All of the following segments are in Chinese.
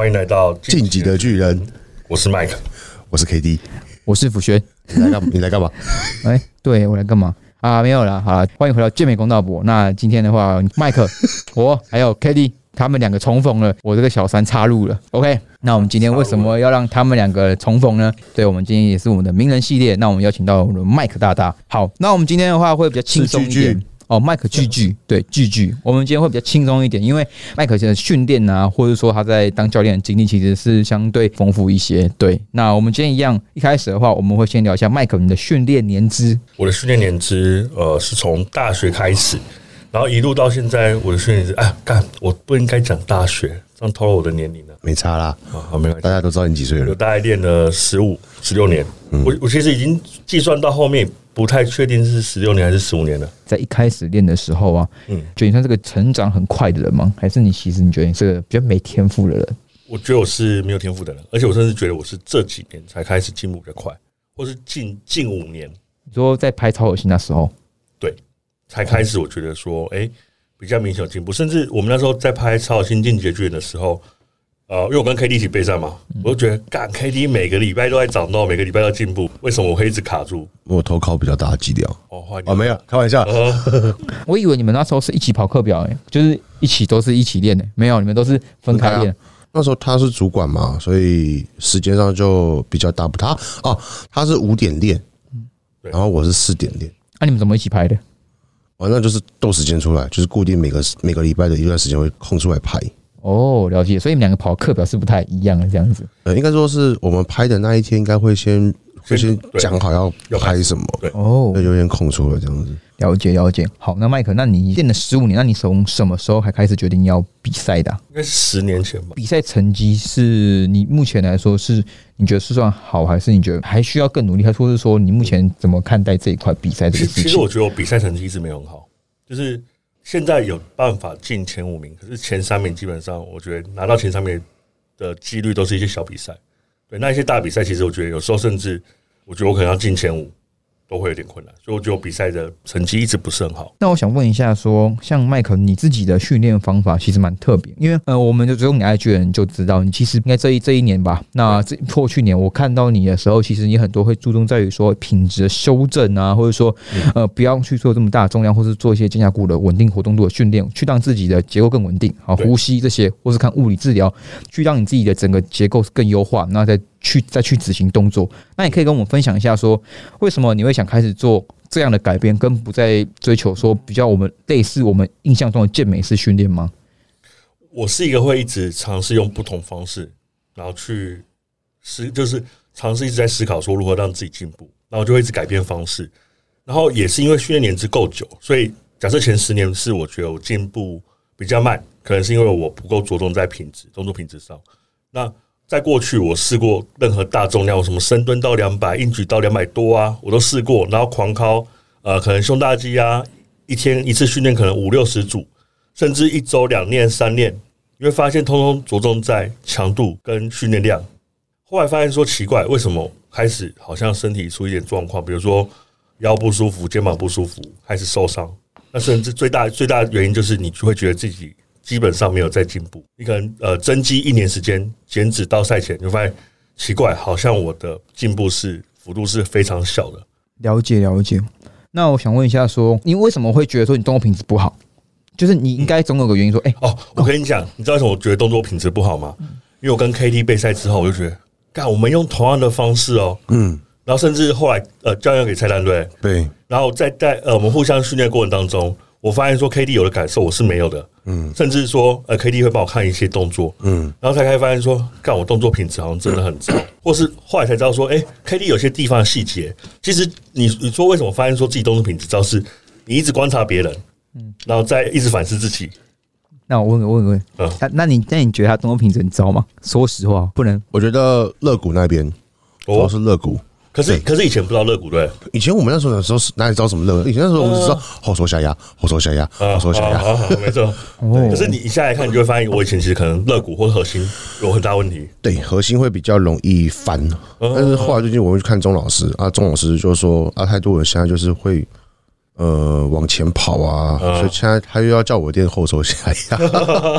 欢迎来到晋级的巨人，我是 Mike，我是 KD，我是辅轩。你来干？你来干嘛？哎，对我来干嘛啊？没有了，好了，欢迎回到健美公道博。那今天的话，麦克，我还有 KD，他们两个重逢了，我这个小三插入了。OK，那我们今天为什么要让他们两个重逢呢？对，我们今天也是我们的名人系列，那我们邀请到我们的麦克大大。好，那我们今天的话会比较轻松一点。哦，麦克巨巨，对巨巨，我们今天会比较轻松一点，因为麦克现在训练啊，或者说他在当教练的经历其实是相对丰富一些。对，那我们今天一样，一开始的话，我们会先聊一下麦克你的训练年资。我的训练年资，呃，是从大学开始，然后一路到现在，我的训练是，哎，干，我不应该讲大学，这样透露我的年龄了。没差啦，啊，没关系，大家都知道你几岁了。我大概练了十五、十六年，我我其实已经计算到后面。不太确定是十六年还是十五年了。在一开始练的时候啊，嗯，觉得你算是个成长很快的人吗？还是你其实你觉得你是个比较没天赋的人？我觉得我是没有天赋的人，而且我甚至觉得我是这几年才开始进步比较快，或是近近五年。你说在拍超有心那时候，对，才开始我觉得说，哎，比较明显有进步。甚至我们那时候在拍超有心进阶剧的时候。呃，因为我跟 K D 一起备战嘛，我就觉得干 K D 每个礼拜都在长到，每个礼拜都进步，为什么我会一直卡住？我投考比较大，基调。哦，换哦，没有，开玩笑。我以为你们那时候是一起跑课表，哎，就是一起都是一起练的，没有，你们都是分开练。那时候他是主管嘛，所以时间上就比较大不他哦，他是五点练，然后我是四点练。那你们怎么一起拍的？哦，那就是斗时间出来，就是固定每个每个礼拜的一段时间会空出来拍。哦，了解，所以你们两个跑课表是不太一样的这样子。呃，应该说是我们拍的那一天，应该会先会先讲好要要拍什么，对，哦，那有点空出了这样子。了解了解。好，那麦克，那你练了十五年，那你从什么时候还开始决定要比赛的？应该是十年前吧。比赛成绩是你目前来说是你觉得是算好，还是你觉得还需要更努力？还说是说你目前怎么看待这一块比赛这个事情？其实我觉得我比赛成绩一直没有很好，就是。现在有办法进前五名，可是前三名基本上，我觉得拿到前三名的几率都是一些小比赛。对，那一些大比赛，其实我觉得有时候甚至，我觉得我可能要进前五。都会有点困难，所以我觉得比赛的成绩一直不是很好。那我想问一下，说像麦克，你自己的训练方法其实蛮特别，因为呃，我们就只有你 IG 的人就知道，你其实应该这一这一年吧，那这过去年我看到你的时候，其实你很多会注重在于说品质的修正啊，或者说呃不要去做这么大重量，或是做一些肩胛骨的稳定活动度的训练，去让自己的结构更稳定，好呼吸这些，或是看物理治疗，去让你自己的整个结构更优化，那再。去再去执行动作，那你可以跟我们分享一下，说为什么你会想开始做这样的改变，跟不再追求说比较我们类似我们印象中的健美式训练吗？我是一个会一直尝试用不同方式，然后去思，就是尝试一直在思考说如何让自己进步，然后就会一直改变方式。然后也是因为训练年资够久，所以假设前十年是我觉得我进步比较慢，可能是因为我不够着重在品质动作品质上。那在过去，我试过任何大重量，什么深蹲到两百，硬举到两百多啊，我都试过。然后狂敲，呃，可能胸大肌啊，一天一次训练可能五六十组，甚至一周两练三练，你会发现通通着重在强度跟训练量。后来发现说奇怪，为什么开始好像身体出一点状况，比如说腰不舒服、肩膀不舒服，开始受伤。那甚至最大最大的原因就是你就会觉得自己。基本上没有在进步。你可能呃增肌一年时间，减脂到赛前，你发现奇怪，好像我的进步是幅度是非常小的。了解了解。那我想问一下，说你为什么会觉得说你动作品质不好？就是你应该总有个原因说，哎哦，我跟你讲，你知道为什么我觉得动作品质不好吗？因为我跟 KT 备赛之后，我就觉得，干，我们用同样的方式哦，嗯，然后甚至后来呃教练给菜单对对，然后在在呃我们互相训练过程当中。我发现说 K D 有的感受我是没有的，嗯，甚至说呃 K D 会帮我看一些动作，嗯，然后才开始发现说，干我动作品质好像真的很糟，或是后来才知道说，哎，K D 有些地方的细节，其实你你说为什么发现说自己动作品质糟，是你一直观察别人，嗯，然后再一直反思自己。那我问问问，嗯，那那你那你觉得他动作品质很糟吗？说实话，不能，我觉得肋骨那边主要是肋骨。可是，可是以前不知道肋骨对？以前我们那时候的时候是哪里知道什么肋？以前那时候我们只知道后手下压，后手下压，后手下压，没错。可是你一下来看，你就会发现，我以前其实可能肋骨或者核心有很大问题。对，核心会比较容易翻。但是后来最近我会去看钟老师啊，钟老师就说啊，太多人现在就是会。呃往前跑啊，嗯所以现在他又要叫我练后手下压。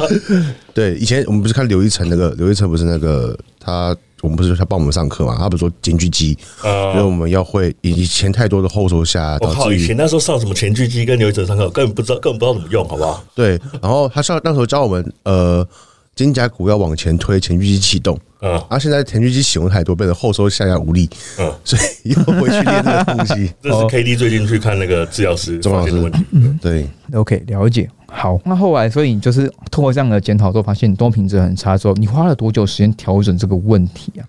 对，以前我们不是看刘一成那个，刘一成不是那个他，我们不是他帮我们上课嘛，他不是说前锯肌，因为呃，我们要会以以前太多的后收下我靠，以前那时候上什么前锯肌跟刘哲上课，根本不知道，根本不知道怎么用，好不好？对，然后他上那时候教我们呃肩胛骨要往前推，前锯肌启动。嗯啊，现在前锯肌使用太多，变成后收下压无力，嗯，所以又回去练这个东西。这是 K D 最近去看那个治疗师钟老师发现的问题。对，OK，了解。好，那后来，所以你就是通过这样的检讨之后，发现你动作品质很差之后，你花了多久时间调整这个问题啊？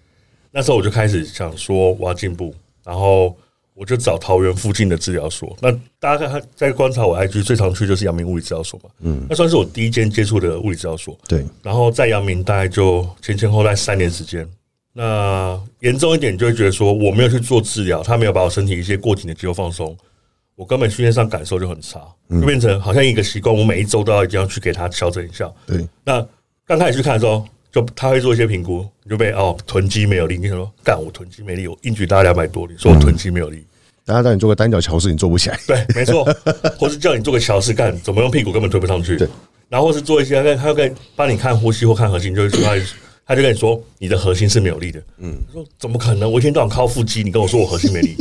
那时候我就开始想说我要进步，然后我就找桃园附近的治疗所。那大家看在观察我 IG 最常去就是阳明物理治疗所嘛，嗯，那算是我第一间接触的物理治疗所。对，然后在阳明大概就前前后后大概三年时间。那严重一点，就会觉得说我没有去做治疗，他没有把我身体一些过紧的肌肉放松，我根本训练上感受就很差，就变成好像一个习惯，我每一周都要一定要去给他调整一下。对，那刚开始去看的时候，就他会做一些评估，你就被哦臀肌没有力，你就说干我臀肌没力，我硬举大概两百多，你说我臀肌没有力，大家让你做个单脚桥式，你做不起来。对，没错，或是叫你做个桥式干，怎么用屁股根本推不上去。对，然后或是做一些，他他会跟帮你看呼吸或看核心，就是说他他就跟你说你的核心是没有力的。嗯，说怎么可能？我一天到晚靠腹肌，你跟我说我核心没力。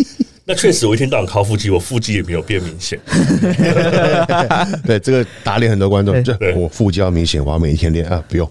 那确实，我一天到晚靠腹肌，我腹肌也没有变明显。对，这个打脸很多观众，对就我腹肌要明显，我要每一天练啊，不用。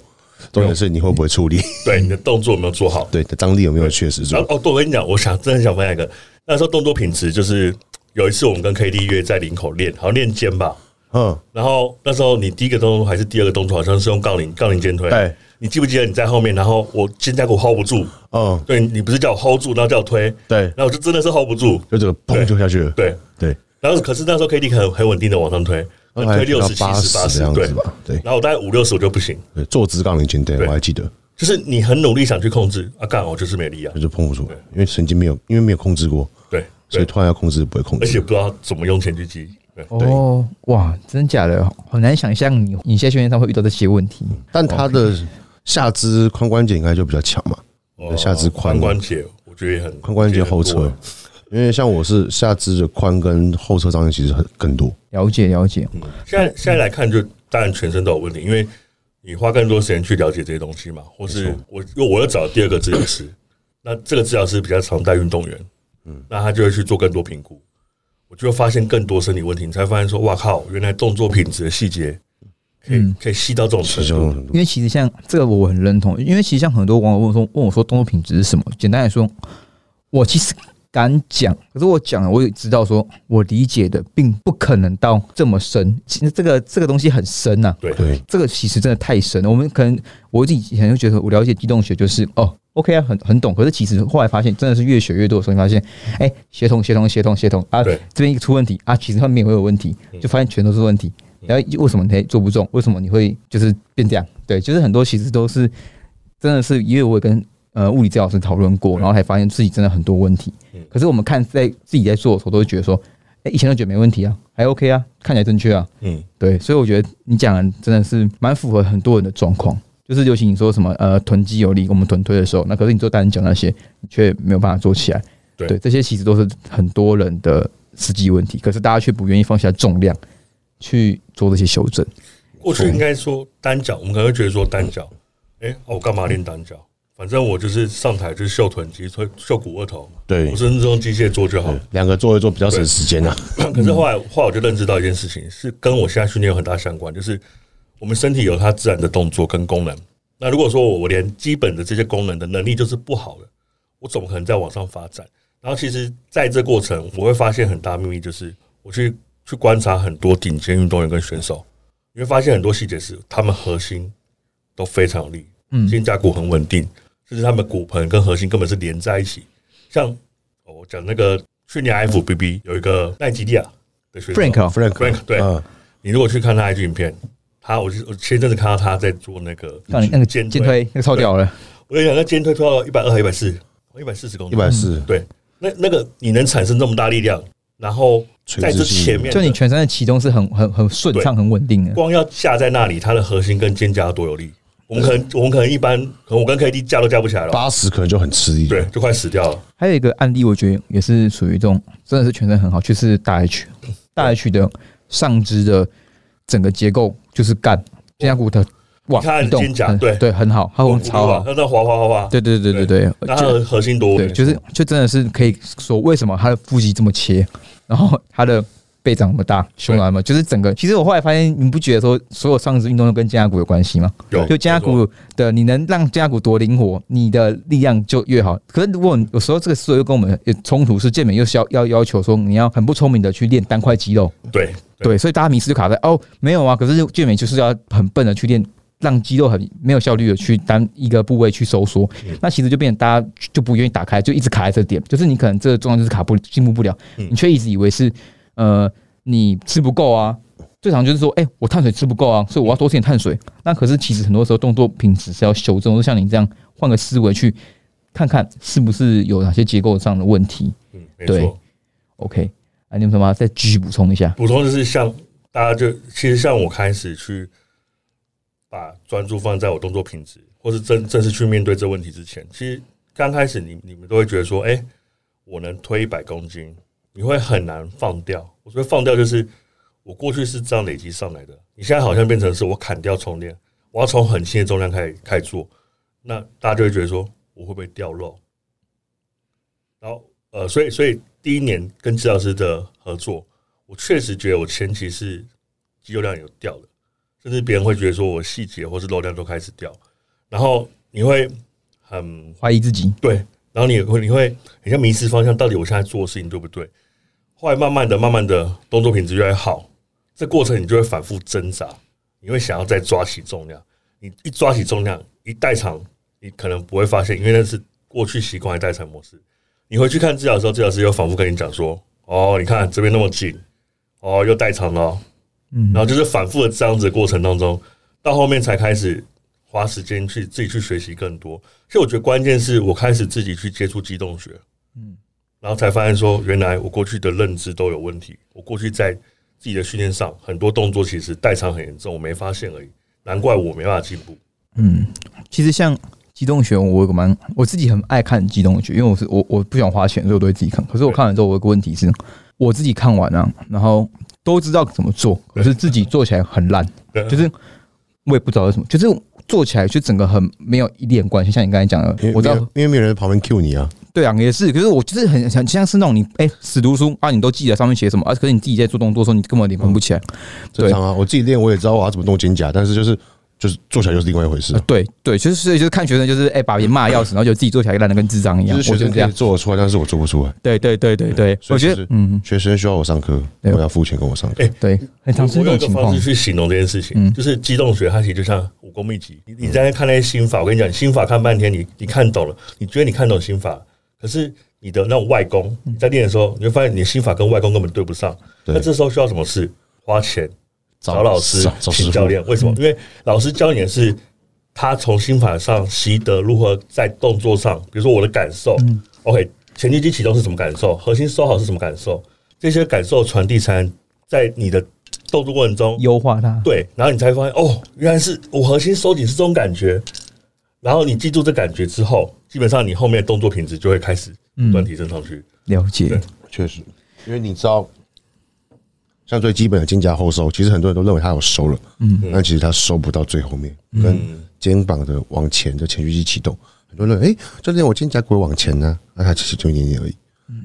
重点是你会不会处理？对，你的动作有没有做好？对，张力有没有确实做？然后哦，对，我跟你讲，我想真的很想分享一个，那时候动作品质就是有一次我们跟 K D 约在林口练，好像练肩吧。嗯，然后那时候你第一个动作还是第二个动作，好像是用杠铃杠铃肩推。对，你记不记得你在后面，然后我肩胛骨 hold 不住，嗯，对你不是叫我 hold 住，然后叫我推，对，然后我就真的是 hold 不住，就这个砰就下去了。对。对，然后可是那时候 K D 很很稳定的往上推，推六十、七八十、八十，对十的样子。吧？对，然后我大概五六十我就不行，对，坐姿杠铃肩，对对。我还记得，就是你很努力想去控制啊，干我就是没力啊，就是碰不住，因为神经没有，因为没有控制过，对对，所以突然要控制不会控制。而且不知道怎么用前锯肌，对。哦，哇，真假的，很难想象你你现在训练上会遇到这些问题。但他的下肢髋关节应该就比较强嘛，哦下肢髋髋关节，我觉得也很髋关节后侧，因为像我是下肢的髋跟后侧张力其实很更多。了解了解，现在现在来看，就当然全身都有问题，因为你花更多时间去了解这些东西嘛，或是我因为我要找第二个治疗师，那这个治疗师比较常带运动员，嗯，那他就会去做更多评估，我就会发现更多身体问题，你才发现说，哇靠，原来动作品质的细节可以嗯可以细到这种程度，因为其实像这个我很认同，因为其实像很多网友问我说问我说动作品质是什么？简单来说，我其实敢讲，可是我讲了，我也知道说我理解的并不可能到这么深。其实这个这个东西很深呐、对对，这个其实真的太深了。我们可能我自己以前就觉得我了解机动学就是哦，OK 啊，很很懂。可是其实后来发现，真的是越学越多的时候，你发现，哎、协同协同协同协同啊，对这边一个出问题啊，其实后面也会有问题，就发现全都是问题。然后为什么你做不中？为什么你会就是变这样？对，就是很多其实都是真的是，因为我也跟呃物理治疗师讨论过，然后才发现自己真的很多问题嗯。可是我们看在自己在做的时候，都会觉得说，哎、以前都觉得没问题啊，还 OK 啊，看起来正确啊，嗯，对，所以我觉得你讲的真的是蛮符合很多人的状况，就是尤其你说什么呃臀肌有力，我们臀推的时候，那可是你做单脚那些，你却没有办法做起来。对这些其实都是很多人的实际问题，可是大家却不愿意放下重量去做这些修正。过去应该说单脚，我们可能会觉得说单脚，哎、哦我干嘛练单脚？反正我就是上台就是秀臀肌、推秀股二头，对我甚至用机械做就好。两个做一做比较省时间啊。可是后来，后来我就认知到一件事情，是跟我现在训练有很大相关，就是我们身体有它自然的动作跟功能。那如果说我连基本的这些功能的能力就是不好的，我怎么可能再往上发展？然后其实在这过程，我会发现很大秘密，就是我去去观察很多顶尖运动员跟选手，你会发现很多细节是他们核心都非常有力，嗯肩胛骨很稳定，甚至他们骨盆跟核心根本是连在一起。像哦我讲那个去年 FBB 有一个奈吉利亚的选手 Frank 哦 Frank，Frank 对嗯，你如果去看他 IG 影片，他我就我前阵子看到他在做那个那个肩肩推那个超屌了，我跟你讲，那肩推推到一百二还一百四，一百四十公斤，一百四，对，那那个你能产生这么大力量，然后在这前面，就你全身的启动是很很很顺畅、很稳定的。光要架在那里，它的核心跟肩胛多有力。我们可能我们可能一般，可能我跟 KD 架都架不起来了，八十可能就很吃力。对，，就快死掉了。还有一个案例，我觉得也是属于这种真的是全身很好，就是大 H。大 H 的上肢的整个结构就是干肩胛骨的哇你看移动很肩胛对对很好，它很超好，它在滑滑滑滑，对对对对对，就那它的核心多对，就是就真的是可以说为什么他的腹肌这么切，然后他的背长那么大，胸那么，就是整个。其实我后来发现，你不觉得说所有上肢运动都跟肩胛骨有关系吗？有就肩胛骨的，你能让肩胛骨多灵活，你的力量就越好。可是如果有时候这个思维又跟我们有冲突，是健美又需要要要求说你要很不聪明的去练单块肌肉，对对，所以大家迷失就卡在哦没有啊，可是健美就是要很笨的去练。让肌肉很没有效率的去单一个部位去收缩，那其实就变成大家就不愿意打开，就一直卡在这点，就是你可能这个状况就是卡不进步不了，你却一直以为是呃你吃不够啊，最常就是说，哎、我碳水吃不够啊，所以我要多吃点碳水。那可是其实很多时候动作品质是要修正，就像你这样换个思维去看看是不是有哪些结构上的问题。嗯，没。OK，啊，你有什么再继续补充一下？补充就是像大家就其实像我开始去把专注放在我动作品质，或是正正式去面对这问题之前，其实刚开始你你们都会觉得说，哎、我能推一百公斤，你会很难放掉。我说放掉就是我过去是这样累积上来的，你现在好像变成是我砍掉重练，我要从很轻的重量开始开始做，那大家就会觉得说我会不会掉肉？然后呃，所以所以第一年跟治疗师的合作，我确实觉得我前期是肌肉量有掉的，甚至别人会觉得说我细节或是漏量都开始掉，然后你会很怀疑自己，对，然后你会你会很像迷失方向，到底我现在做的事情对不对？后来慢慢的、慢慢的动作品质越来越好，这过程你就会反复挣扎，你会想要再抓起重量，你一抓起重量，一代偿，你可能不会发现，因为那是过去习惯的代偿模式。你回去看治疗的时候，治疗师又反复跟你讲说：“哦，你看这边那么紧，哦，又代偿了哦。”嗯然后就是反复的这样子的过程当中，到后面才开始花时间去自己去学习更多。所以我觉得关键是我开始自己去接触机动学，嗯，然后才发现说，原来我过去的认知都有问题。我过去在自己的训练上很多动作其实代偿很严重，我没发现而已。难怪我没办法进步。嗯，其实像机动学，我有个蛮我自己很爱看机动学，因为我是我我不想花钱，所以我都会自己看。可是我看完之后，我有个问题是，我自己看完啊，然后都知道怎么做，可是自己做起来很烂，对就是我也不知道为什么，就是做起来就整个很没有一点关系。像你刚才讲的，我知道因为没有人在旁边 Q 你啊，对啊，也是。可是我就是很很像是那种你哎、死读书啊，你都记得上面写什么啊，可是你自己在做动作的时候，你根本连分不起来。正常啊。我自己练我也知道我要怎么动肩胛，但是就是就是做起来又是另外一回事呃。对对，就是所以就是看学生就是哎、把别人骂的要死，然后就自己做起来烂的跟智障一样。就是学生这样。做得出来，但是我做不出来。对对对对对，我觉得嗯，学生需要我上课，我要付钱跟我上课。哎对，很常我我有一个是这种情况方式。去形容这件事情，嗯就是机动学，它其实就像武功秘籍。你你在看那些心法，我跟你讲，心法看半天，你你看懂了，你觉得你看懂心法，可是你的那种外功，你在练的时候，你会发现你的心法跟外功根本对不上。那这时候需要什么事？花钱找老师请教练。为什么？因为老师教你的是他从心法上习得如何在动作上，比如说我的感受。OK，前锯肌启动是什么感受？核心收好是什么感受？这些感受传递才能在你的动作过程中优化它，对，然后你才发现哦，原来是我核心收紧是这种感觉。然后你记住这感觉之后，基本上你后面的动作品质就会开始不断提升上去。了解。确实，因为你知道，像最基本的肩胛后收，其实很多人都认为他有收了，嗯，但其实他收不到最后面，跟肩膀的往前的前屈肌启动，很多人认为，哎，教练我肩胛骨往前呢，那他其实就一点点而已，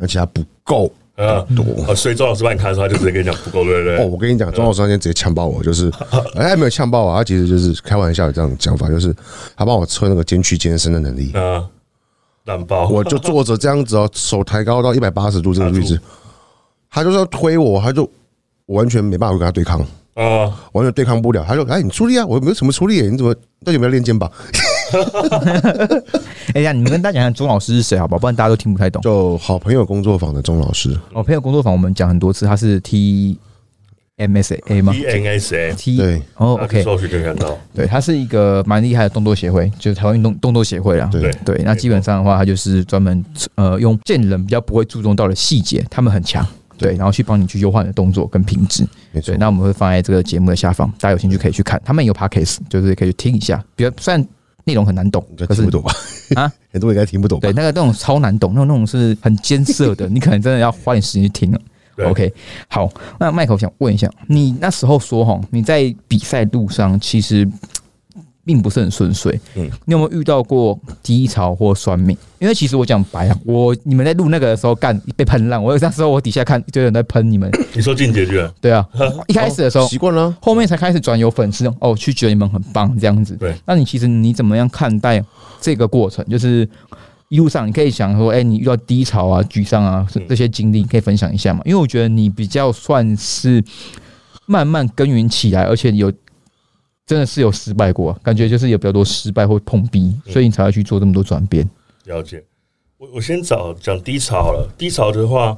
而且他不够啊，多。啊，所以周老师帮你看的时候，他就直接跟你讲不够，对不对？哦，我跟你讲，周老师那天直接呛爆我，就是，哎，他没有呛爆我，他其实就是开玩笑的这样讲法，就是他帮我测那个肩屈肩伸的能力，啊，烂爆，我就坐着这样子哦，手抬高到一百八十度这个位置，他就是要推我，他就我完全没办法跟他对抗，啊，完全对抗不了。他说哎，你出力啊，我没有什么出力耶，你怎么到底有没有练肩膀？哎呀，你们跟大家讲讲钟老师是谁好不好？不然大家都听不太懂。就好朋友工作坊的钟老师，哦，朋友工作坊我们讲很多次，他是 T M S A 吗？TNSA，T 对哦，OK，那搜寻就看到。对，他是一个蛮厉害的动作协会，就是台湾运动动作协会啦。对对，那基本上的话，他就是专门呃用健人比较不会注重到的细节，他们很强。对，然后去帮你去优化你的动作跟品质。没错对，，那我们会放在这个节目的下方，大家有兴趣可以去看。他们有 podcast，就是可以去听一下。比如虽然内容很难懂可是听不懂吧？啊，很多人应该听不懂吧对，？那个那种超难懂，那种那种是很艰涩的，你可能真的要花点时间去听了。OK，好，那麦克，我想问一下，你那时候说哈，你在比赛路上其实并不是很顺遂，嗯嗯，你有没有遇到过低潮或酸命？因为其实我讲白了，我你们在录那个的时候干被喷烂，我那时候我底下看一堆人在喷你们，你说进结局了，对啊，一开始的时候哦习惯了啊，后面才开始转有粉丝哦，去觉得你们很棒这样子。对，那你其实你怎么样看待这个过程？就是一路上你可以想说，哎、你遇到低潮啊、沮丧啊这些经历，可以分享一下嘛？因为我觉得你比较算是慢慢耕耘起来，而且有真的是有失败过，感觉就是有比较多失败或碰壁，嗯所以你才会去做这么多转变。了解。我我先找讲低潮好了。低潮的话，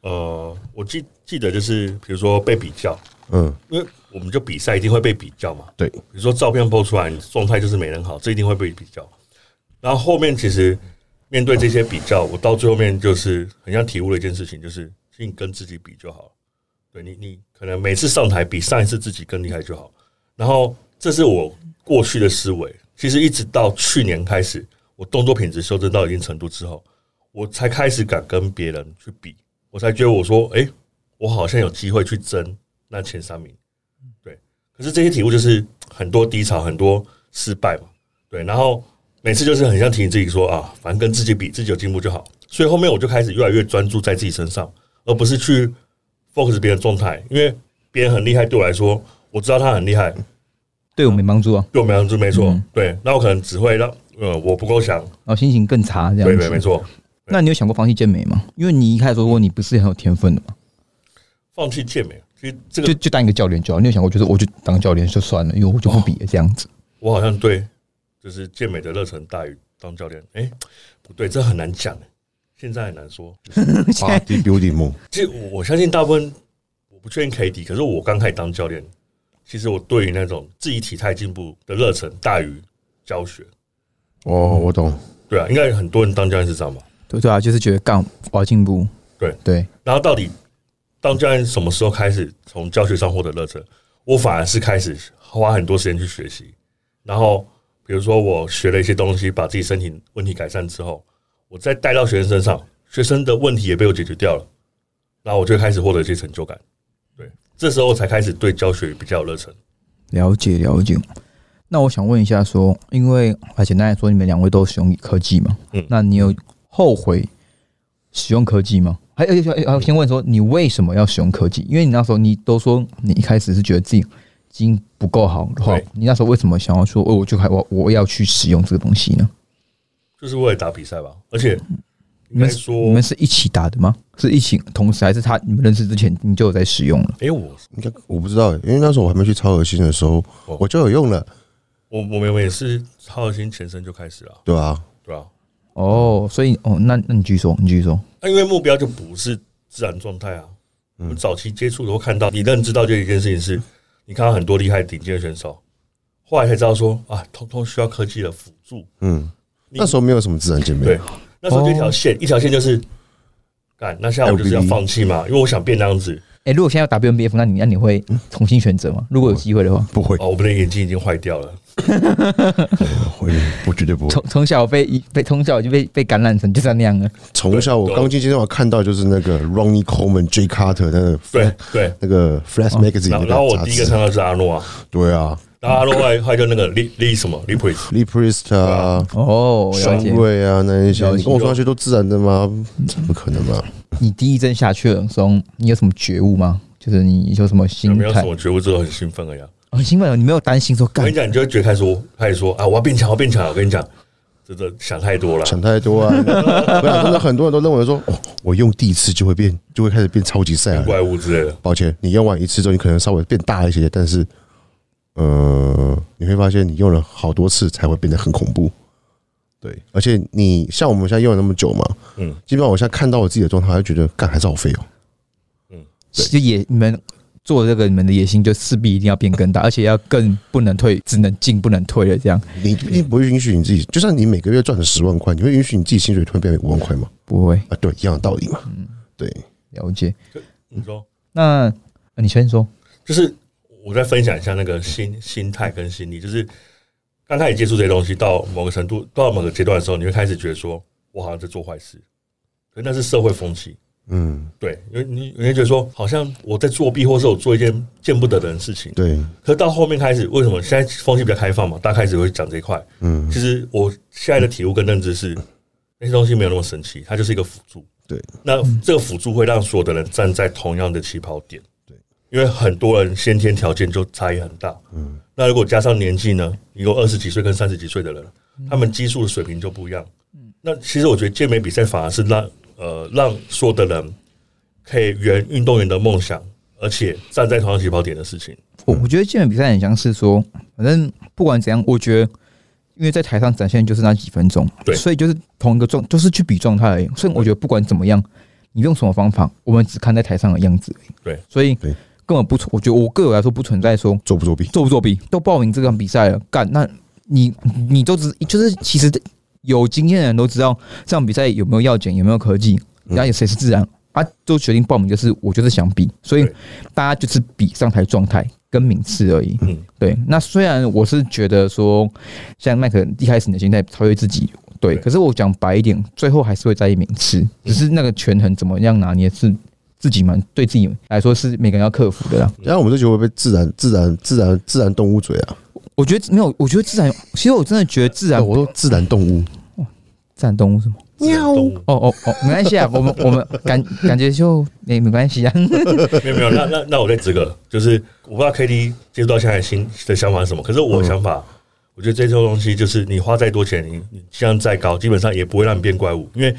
呃，我记记得就是比如说被比较，嗯，因为我们就比赛一定会被比较嘛。对，比如说照片播出来，你状态就是没人好，这一定会被比较。然后后面其实面对这些比较，我到最后面就是很像体悟了一件事情，就是其实你跟自己比就好了。对你，你可能每次上台比上一次自己更厉害就好。然后这是我过去的思维，其实一直到去年开始，我动作品质修正到一定程度之后，我才开始敢跟别人去比，我才觉得我说，诶，我好像有机会去争那前三名。对，可是这些体悟就是很多低潮，很多失败嘛。对，然后每次就是很像提醒自己说啊，反正跟自己比，自己有进步就好。所以后面我就开始越来越专注在自己身上，而不是去 focus 别人状态，因为别人很厉害，对我来说，我知道他很厉害，对我没帮助啊，对我没帮助，没错。嗯对，那我可能只会让呃我不够强，然后心情更差这样子。对对，没错。那你有想过放弃健美吗？因为你一开始说过你不是很有天分的嘛，放弃健美，其实这个就就当一个教练就好。你有想过，就是我就当教练就算了，因为我就不比了这样子。我好像对，就是健美的热忱大于当教练。哎、不对，这很难讲、欸，现在很难说。body building 梦，其实我我相信大部分我不确定 K D，可是我刚开始当教练，其实我对于那种自己体态进步的热忱大于教学。哦，我懂，对啊，应该很多人当教练是这样吧？对对啊，就是觉得干我要进步。对对，然后到底当教练什么时候开始从教学上获得热忱？我反而是开始花很多时间去学习，然后比如说我学了一些东西，把自己身体问题改善之后，我再带到学生身上，学生的问题也被我解决掉了，然后我就开始获得一些成就感。对，这时候才开始对教学比较有热忱。了解了解。那我想问一下说因为啊简单来说，你们两位都使用科技嘛？嗯那你有后悔使用科技吗？还而且要先问说，你为什么要使用科技？因为你那时候你都说你一开始是觉得自己已经不够好的话，你那时候为什么想要说，哦，我就还我我要去使用这个东西呢？就是为了打比赛吧，而且你们说，你们是一起打的吗？是一起同时，还是他你们认识之前你就有在使用了？哎、我应该我不知道，因为那时候我还没去超核心的时候哦，我就有用了，我我们也是超核心前身就开始了，对啊？对啊、哦，所以哦，那那你继续说，你继续说。那因为目标就不是自然状态啊。我们早期接触的会看到，你认知到这一件事情是，你看到很多厉害顶尖的选手，后来才知道说啊，通通需要科技的辅助。嗯，那时候没有什么自然界面对，那时候就一条线，一条线就是干。那现在我就是要放弃嘛，因为我想变那样子。哎、如果现在要打 WNBF，那你那你会重新选择吗？如果有机会的话，不会，哦，我们的眼睛已经坏掉了。会，我绝对不会。从从小被被从小就被被感染成就是那样了。从小我对刚进健身房看到就是那个 Ronnie Coleman、J Carter 那个对对。那个 Flash Magazine 那然后我第一个看，到是阿诺啊，对啊然后阿诺后来还有那个利利什么利普斯，，Lee Priest 啊。哦，了双解。瑞啊，那一些，你跟我说那些都自然的吗？怎么可能嘛？你第一针下去的时候，你有什么觉悟吗？就是你有什么有心态？没有什么觉悟之后很兴奋而已啊。很兴奋，你没有担心说干我跟你讲，你就会觉得开始说开始说啊，我要变强，我要变强。我跟你讲，真的想太多了。想太多啊！我想真的很多人都认为说，哦，我用第一次就会变，就会开始变超级赛亚人。怪物之类的，抱歉，你用完一次之后，你可能稍微变大一些，但是，呃，你会发现你用了好多次才会变得很恐怖。对，而且你像我们现在用了那么久嘛，嗯，基本上我现在看到我自己的状态，就觉得干还是好费哦。嗯就野你们做这个，你们的野心就势必一定要变更大，而且要更不能退，只能进不能退了。这样你一定不会允许你自己，就算你每个月赚了十万块，你会允许你自己薪水突然变成五万块吗？不会啊，对，一样的道理嘛。嗯对，了解。你说那呃你先说。就是我再分享一下那个心心态跟心理，就是刚开始接触这些东西，到某个程度，到某个阶段的时候，你会开始觉得说，我好像在做坏事，可是那是社会风气，嗯，对，因为你你会觉得说，好像我在作弊，或是我做一件见不得人的事情。对，可是到后面开始，为什么现在风气比较开放嘛？大家开始会讲这一块。嗯，其实我现在的体悟跟认知是，那些东西没有那么神奇，它就是一个辅助。对，那这个辅助会让所有的人站在同样的起跑点。对，因为很多人先天条件就差异很大。嗯，那如果加上年纪呢？你有二十几岁跟三十几岁的人，他们激素的水平就不一样。嗯，那其实我觉得健美比赛反而是让呃让所有的人可以圆运动员的梦想，而且站在同样起跑点的事情。我我觉得健美比赛很像是说，反正不管怎样，我觉得因为在台上展现就是那几分钟，对所以就是同一个状，就是去比状态而已。所以我觉得不管怎么样，你用什么方法，我们只看在台上的样子而已。对，所以对根本不存，我觉得我个人来说不存在说作不作弊？作不作弊，都报名这场比赛了，干那你你都知就是其实有经验的人都知道这场比赛有没有要减，有没有科技，然后有谁是自然啊，都决定报名就是我就是想比，所以大家就是比上台状态跟名次而已。嗯，对，那虽然我是觉得说，像麦克一开始你的心态超越自己，对，对。可是我讲白一点，最后还是会在意名次，只是那个权衡怎么样拿捏是自己嘛，对自己来说是每个人要克服的啦。然后我们这局会被自然、自然、自然、自然动物嘴啊！我觉得没有，我觉得自然，其实我真的觉得自然，我说自然动物，自然动物什么？喵，哦哦哦，没关系啊，我们 我们感感觉就没没关系啊。没有没有，那那那我再这个就是我不知道 K D 接触到现在新的想法是什么，可是我的想法，我觉得这些东西就是你花再多钱，你你质量再高，基本上也不会让你变怪物，因为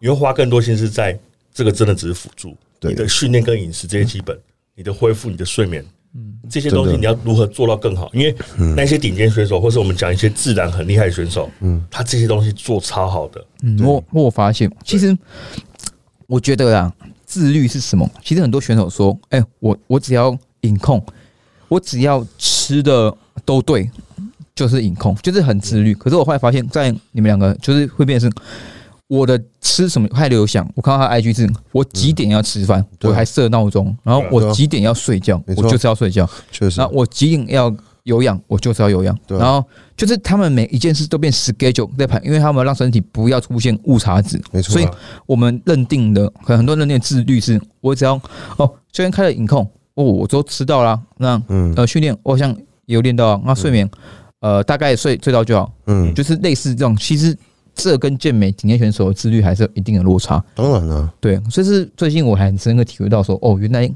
你会花更多心思在这个真的只是辅助，对你的训练跟饮食这些基本，你的恢复、你的睡眠，嗯这些东西你要如何做到更好？因为那些顶尖选手，或是我们讲一些自然很厉害的选手，嗯，他这些东西做超好的，嗯，我我发现，其实我觉得啊，自律是什么？其实很多选手说，哎、我我只要饮控，我只要吃的都对，就是饮控，就是很自律。可是我后来发现，在你们两个就是会变成是。我的吃什么还留想，我看到他 IG 是，我几点要吃饭，我还设闹钟，然后我几点要睡觉，我就是要睡觉，确实然后我几点要有氧，我就是要有氧。然后就是他们每一件事都变 schedule 在排，因为他们让身体不要出现误差值。没错所以我们认定的，可能很多人认定的自律是，我只要哦，虽然开了饮控，哦，我都吃到啦。那嗯呃，训练我好像也有练到啊。那睡眠，呃，大概睡睡到就好，嗯，就是类似这种。其实这跟健美顶尖选手的自律还是有一定的落差。当然了，对，所以是最近我还很深刻体会到说，哦，原来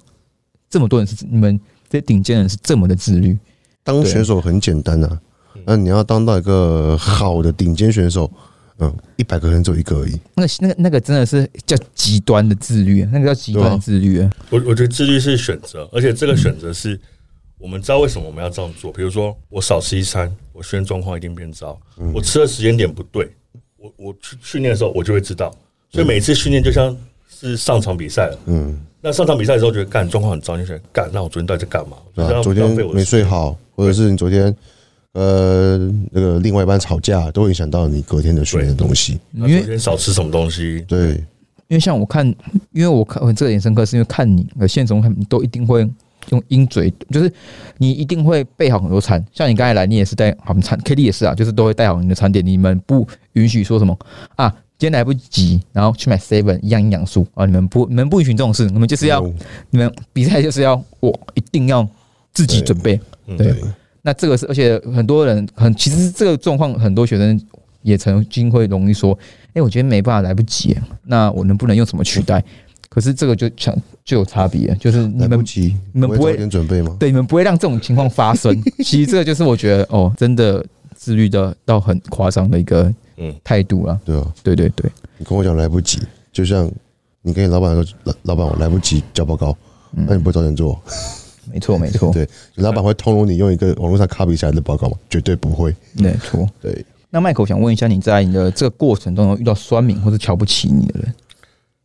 这么多人是你们这些顶尖人是这么的自律。当选手很简单啊，那你要当到一个好的顶尖选手，嗯，一百个人只有一个而已。那个、那个、那个真的是叫极端的自律，那个叫极端的自律。我我觉得自律是选择，而且这个选择是我们知道为什么我们要这样做。比如说，我少吃一餐，我训练状况一定变糟；我吃的时间点不对，我我去训练的时候我就会知道。所以每次训练就像是上场比赛了。嗯，那上场比赛的时候觉得干状况很糟，你就觉得干，那我昨天到底在干嘛？对吧？昨天没。睡好，或者是你昨天呃那个另外一半吵架，都会影响到你隔天的训练的东西。那因为昨天少吃什么东西？对，因为像我看，因为我看我这个眼深刻，是因为看你的现实中看你都一定会用鹰嘴，就是你一定会备好很多餐。像你刚才来，你也是带好餐，K D 也是啊，就是都会带好你的餐点。你们不允许说什么啊，今天来不及，然后去买 Seven 一样营养素啊，你们不你们不允许这种事，你们就是要嗯你们比赛就是要我一定要自己准备。嗯对，那这个是，而且很多人很，其实这个状况，很多学生也曾经会容易说，哎、我觉得没办法，来不及，那我能不能用什么取代？可是这个就强就有差别，就是你们来不及，你们不会早点准备吗？对你们不会让这种情况发生。其实这个就是我觉得哦，真的自律的到很夸张的一个嗯态度啦。对啊，对对对，你跟我讲来不及，就像你跟你老板说，老老板我来不及交报告，嗯那你不会早点做？没错没错，对，老板会通融你用一个网络上 copy 下来的报告吗？绝对不会。没错。对，那麦克，我想问一下，你在你的这个过程中有遇到酸民或者瞧不起你的人？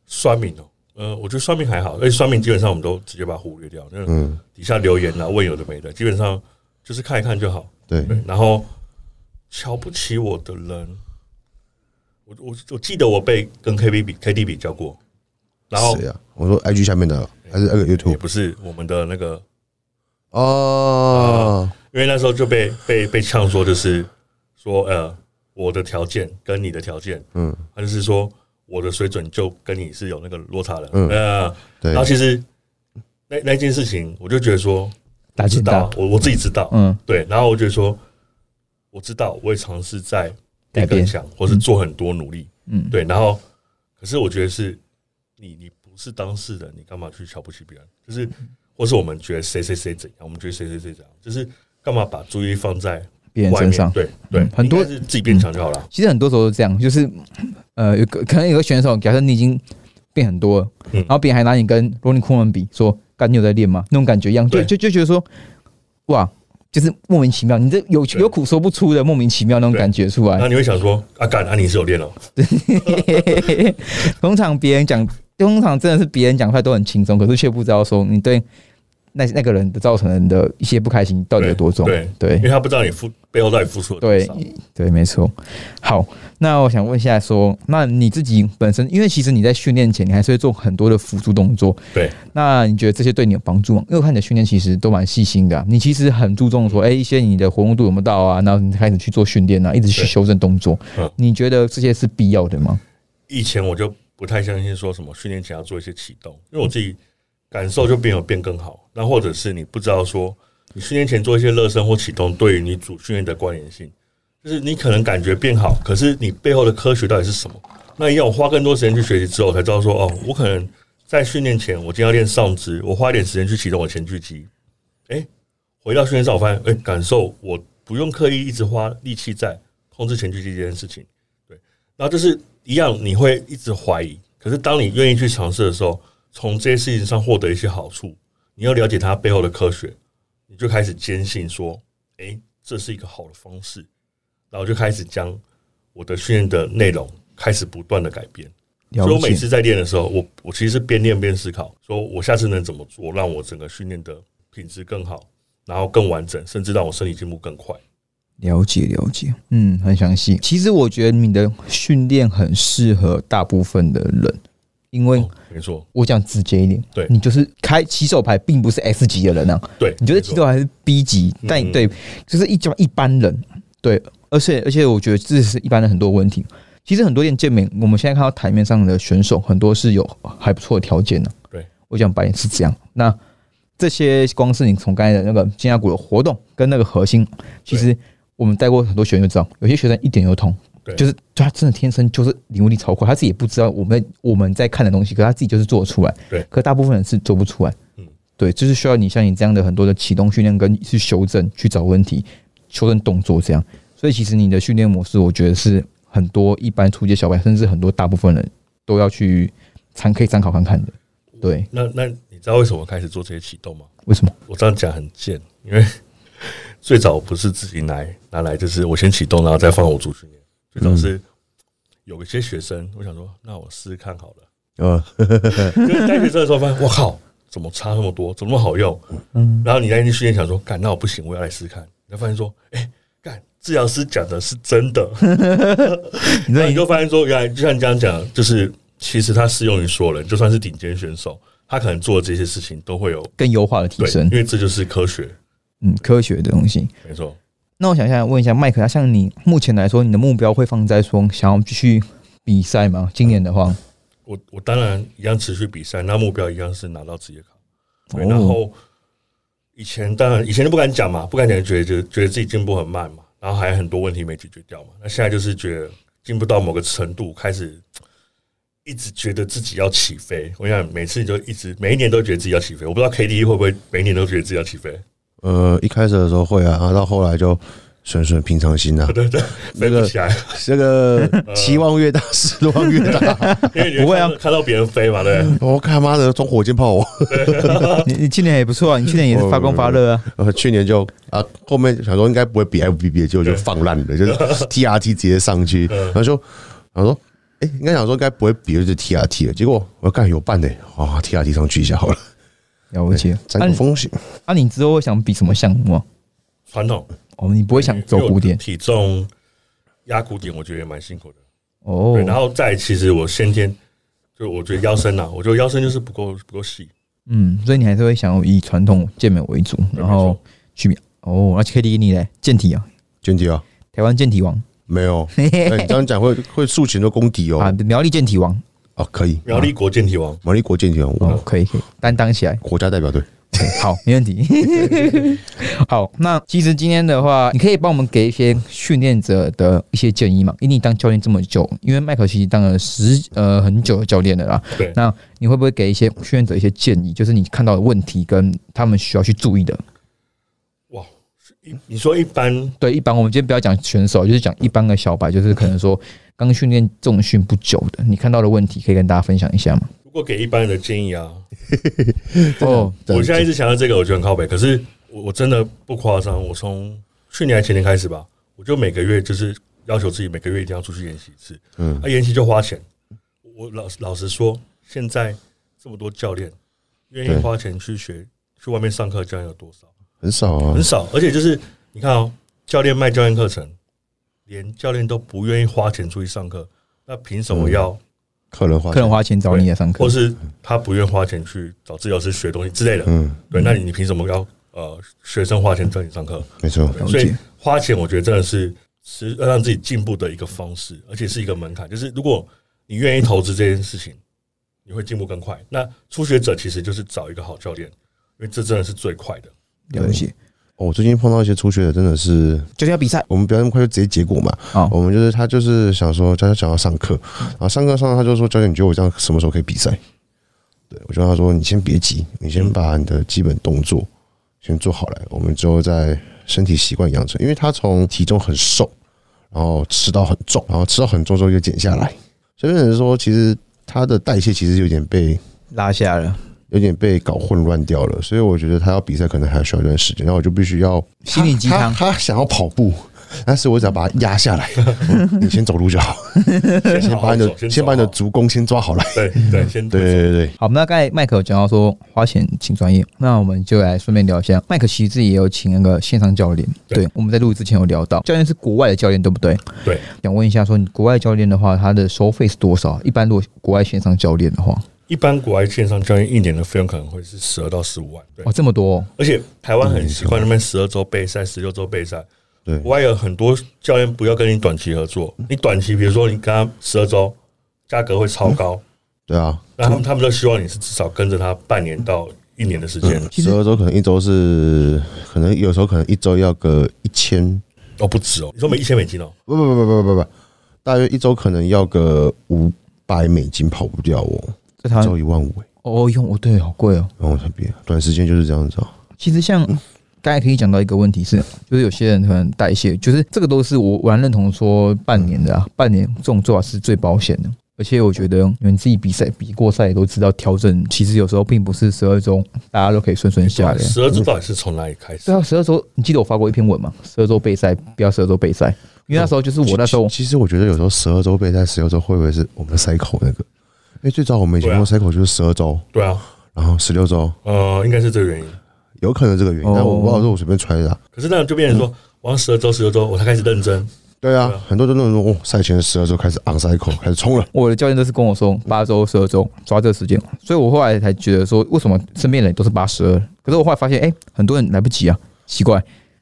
酸民哦，呃，我觉得算命还好，而且算命基本上我们都直接把它忽略掉。那嗯，底下留言啊，问有的没的，基本上就是看一看就好。对，对，然后瞧不起我的人，我我我记得我被跟 K B 比 K D 比较过，然后谁啊？我说 IG 下面的还是那个 YouTube 也不是我们的那个，哦，因为那时候就被被被呛说，就是说呃，我的条件跟你的条件，嗯，他就是说我的水准就跟你是有那个落差的。嗯。呃，对。然后其实那那件事情，我就觉得说，大家知道，我我自己知道，嗯，对，然后我觉得说，我知道，我也尝试在改变变更强，或是做很多努力，嗯。对，然后可是我觉得是你你不是当事人，你干嘛去瞧不起别人？就是或是我们觉得谁谁谁怎样，我们觉得谁谁谁怎样，就是干嘛把注意力放在？别人身上。对对嗯，很多是自己变强就好了。其实很多时候都这样，就是呃，有个可能有个选手，假设你已经变很多了，嗯然后别人还拿你跟罗尼库曼比，说干你有在练吗？那种感觉一样，就就就觉得说，哇，就是莫名其妙，你这有有苦说不出的莫名其妙那种感觉出来。那你会想说，啊干，啊你是有练哦，通常别人讲，通常真的是别人讲出来都很轻松，可是却不知道说你对那那个人的造成的一些不开心到底有多重。对对因为他不知道你付背后到底付出了多少。对，没错。好，那我想问一下说，那你自己本身，因为其实你在训练前，你还是会做很多的辅助动作。对，那你觉得这些对你有帮助吗？因为我看你的训练其实都蛮细心的啊、你其实很注重说，哎、一些你的活动度有没有到啊，然后你开始去做训练啊，一直去修正动作嗯。你觉得这些是必要的吗？以前我就不太相信说什么训练前要做一些启动，因为我自己感受就变有变更好。那或者是你不知道说你训练前做一些热身或启动，对于你主训练的关联性，就是你可能感觉变好，可是你背后的科学到底是什么？那要我花更多时间去学习之后，才知道说哦，我可能在训练前，我今天要练上肢，我花一点时间去启动我前锯肌。哎，回到训练上，我发现哎，感受我不用刻意一直花力气在控制前锯肌这件事情。对然后就是一样，你会一直怀疑。可是当你愿意去尝试的时候，从这些事情上获得一些好处，你要了解它背后的科学，你就开始坚信说，诶，这是一个好的方式。然后就开始将我的训练的内容开始不断的改变。所以我每次在练的时候，我我其实是边练边思考，说我下次能怎么做，让我整个训练的品质更好，然后更完整，甚至让我身体进步更快。了解了解，嗯，很详细。其实我觉得你的训练很适合大部分的人，因为哦，没错，我讲直接一点，对。你就是开起手牌，并不是 S 级的人啊，对，你觉得起手牌是 B 级，但嗯对，就是一般一般人，对，而且而且我觉得这是一般的很多问题。其实很多练健美，我们现在看到台面上的选手很多是有还不错的条件的、对，我讲白点是这样。那这些光是你从刚才的那个肩胛骨的活动跟那个核心，其实我们带过很多学员就知道，有些学生一点就通，对就是就他真的天生就是领悟力超快，他自己也不知道我们我们在看的东西，可他自己就是做得出来。对可大部分人是做不出来。嗯对，就是需要你像你这样的很多的启动训练跟去修正、去找问题、修正动作这样。所以其实你的训练模式，我觉得是很多一般初阶小白，甚至很多大部分人都要去参可以参考看看的。对，那那你知道为什么开始做这些启动吗？为什么？我这样讲很贱，因为 最早不是自己拿拿来，就是我先启动，然后再放我主训练。最早是有一些学生，我想说，那我试试看好了。嗯，就是带学生的时候发现，我靠，怎么差那么多，怎么那么好用？嗯，然后你那天训练想说，干，那我不行，我要来试试看。你才发现说，哎、干，治疗师讲的是真的。你这然后你就发现说，原来就像你这样讲，就是其实它适用于所有人，就算是顶尖选手，他可能做的这些事情都会有更优化的提，升因，为这就是科学，嗯，科学的东西。没错。那我想一下，问一下麦克，那像你目前来说，你的目标会放在说想要继续比赛吗？今年的话，我我当然一样持续比赛，那目标一样是拿到职业卡。对，哦然后以前当然以前都不敢讲嘛，不敢讲，觉得就觉得自己进步很慢嘛，然后还有很多问题没解决掉嘛。那现在就是觉得进步到某个程度，开始一直觉得自己要起飞。我想每次就一直每一年都觉得自己要起飞，我不知道 K D 会不会每一年都觉得自己要起飞？呃，一开始的时候会啊，然后到后来就顺顺平常心啊。对 对，飞不起来，这个期望越大，失望越大。因为不会啊。看到别人飞嘛，对。不对。我看妈的装火箭炮哦，你你去年也不错啊，你去年也是发光发热啊。呃，去年就啊，后面想说应该不会比 FBB，结果就放烂了，就是 TRT 直接上去，然后就然后说，哎，应该想说应该不会比，就是 TRT 了，结果我看有办的，哇，TRT 上去一下好了，了解。占啊风险。啊，你之后会想比什么项目啊？传统哦，你不会想走古典体重压古典，我觉得也蛮辛苦的。哦对，然后再其实我先天就我觉得腰身啊，我觉得腰身就是不够不够细。嗯，所以你还是会想要以传统健美为主，然后去比哦，而且 K D 你嘞，健体啊，健体啊，台湾健体王，没有，哎你这样讲会会竖起很多公敌啊哦。，苗栗健体王哦，可以，苗栗国健体王，毛利国健体王，哦，可以可以担当起来。国家代表队。好，没问题。好，那其实今天的话，你可以帮我们给一些训练者的一些建议嘛？因为你当教练这么久，因为麦克其实当了十呃很久的教练了啦。对那你会不会给一些训练者一些建议？就是你看到的问题跟他们需要去注意的？一你说一般对，一般我们今天不要讲选手，就是讲一般的小白，就是可能说刚训练重训不久的，你看到的问题可以跟大家分享一下吗？如果给一般人的建议啊，哦，我现在一直想到这个，我觉得很靠北。可是我我真的不夸张，我从去年还前年开始吧，我就每个月就是要求自己每个月一定要出去演习一次。嗯啊，演习就花钱。我老老实说，现在这么多教练愿意花钱去学去外面上课，教练有多少？很少啊很，少。而且就是你看哦，教练卖教练课程，连教练都不愿意花钱出去上课，那凭什么要？客人花客人花钱找你来上课或，是他不愿花钱去找治疗师学东西之类的？嗯，对，那你你凭什么要呃学生花钱找你上课？没错，了所以。花钱，我觉得真的是是要让自己进步的一个方式，而且是一个门槛。就是如果你愿意投资这件事情，你会进步更快。那初学者其实就是找一个好教练，因为这真的是最快的。了解，哦我最近碰到一些初学者，真的是就是要比赛。我们不要那么快就直接结果嘛。哦。我们就是他就是想说，他想要上课，然后上课上他就说教练，你觉得我这样什么时候可以比赛？对我就跟他说，你先别急，你先把你的基本动作先做好来，我们之后再身体习惯养成。因为他从体重很瘦，然后吃到很重，然后吃到很重之后又减下来，所以变成说，其实他的代谢其实有点被拉下了，有点被搞混乱掉了，所以我觉得他要比赛可能还需要一段时间，然后我就必须要心灵鸡汤他想要跑步，但是我只要把他压下来，你先走路就好，先 先把你的先把你的足弓先抓好来。好对对，先 对对对，好，那刚才麦克有讲到说花钱请专业，那我们就来顺便聊一下。麦克其实自己也有请那个线上教练，对对，我们在录之前有聊到，教练是国外的教练，对不对？对，想问一下，说你国外教练的话，他的收费是多少？一般如果国外线上教练的话，一般国外线上教练一年的费用可能会是十二到十五万。对。哦，，这么多、哦，而且台湾很习惯那边十二周备赛、十六周备赛。对。国外有很多教练不要跟你短期合作，你短期比如说你跟他十二周，价格会超高，对啊，然后他们都希望你是至少跟着他半年到一年的时间，十二周可能一周是，可能有时候可能一周要个一千，哦不止哦，你说每一千美金哦，不不不不不不不，大约一周可能要个五百美金跑不掉哦，在台湾一万五哎，哦，用哦，对，好贵哦。然后特别短时间就是这样子哦。其实像刚才可以讲到一个问题是，就是有些人可能代谢，就是这个都是我我蛮认同说半年的啊，半年这种做法是最保险的。而且我觉得你们自己比赛比过赛也都知道，调整其实有时候并不是十二周大家都可以顺顺下来。十二周到底是从哪里开始对？啊，十二周，你记得我发过一篇文吗？十二周备赛，不要十二周备赛，因为那时候就是我那时候其其实我觉得有时候十二周备赛，十二周会不会是我们的 cycle 那个？因为最早我们以前用 cycle 就是十二周，对啊，然后十六周，呃，应该是这个原因。有可能这个原因，哦但我不知道，说我随便揣的啊。可是那就变成说，我十二周、十六周，我才开始认真。对啊很多都那种说，哦，赛前十二周开始 on cycle 开始冲了。我的教练都是跟我说八周、十二周抓这个时间，所以我后来才觉得说，为什么身边人都是八十二？可是我后来发现，哎、很多人来不及啊，奇怪，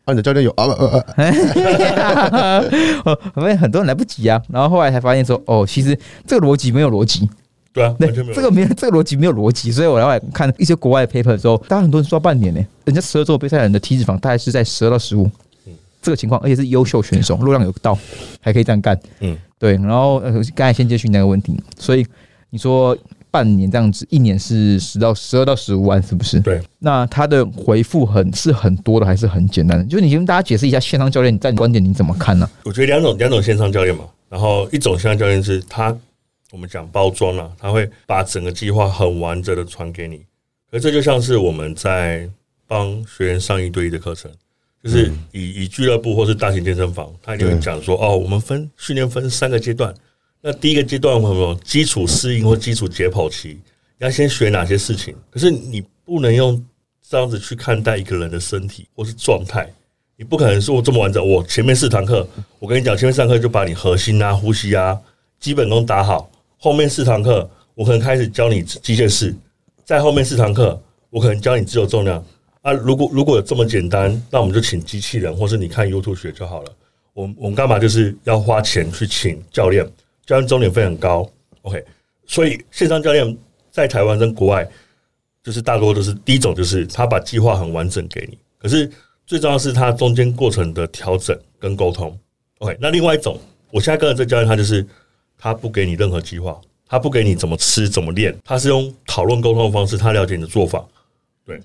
啊，你的教练有啊不呃呃，呃，发现很多人来不及啊。然后后来才发现说，哦，其实这个逻辑没有逻辑，对。这个没有这个逻辑没有逻辑，所以我后来看一些国外的 paper 的时候，大家很多人抓半年呢、人家十二周备赛人的体脂肪大概是在十二到十五嗯，这个情况，而且是优秀选手，肉量有到，还可以这样干。嗯，对，然后呃，刚才先接续那个问题，所以你说半年这样子，一年是十到十二到十五万，是不是？对，那他的回复很是很多的，还是很简单的？就是你跟大家解释一下，线上教练在你观点你怎么看呢、我觉得两种两种线上教练嘛，然后一种线上教练是他我们讲包装啊，他会把整个计划很完整的传给你。可这就像是我们在帮学员上一对一的课程，就是以以俱乐部或是大型健身房，他一定会讲说，哦，我们分训练分三个阶段。那第一个阶段我们有基础适应或基础解剖期，你要先学哪些事情？可是你不能用这样子去看待一个人的身体或是状态。你不可能说我这么完整，我前面四堂课，我跟你讲，前面上课就把你核心啊、呼吸啊、基本功打好，后面四堂课我可能开始教你机械式，在后面四堂课我可能教你自由重量啊。如果如果有这么简单，那我们就请机器人，或是你看 YouTube 学就好了。我们我们干嘛就是要花钱去请教练，教练钟点费很高，OK，所以线上教练在台湾跟国外，就是大多都是第一种，就是他把计划很完整给你，可是最重要是他中间过程的调整跟沟通，OK，那另外一种，我现在跟的这教练他就是他不给你任何计划，他不给你怎么吃怎么练，他是用讨论沟通的方式，他了解你的做法，对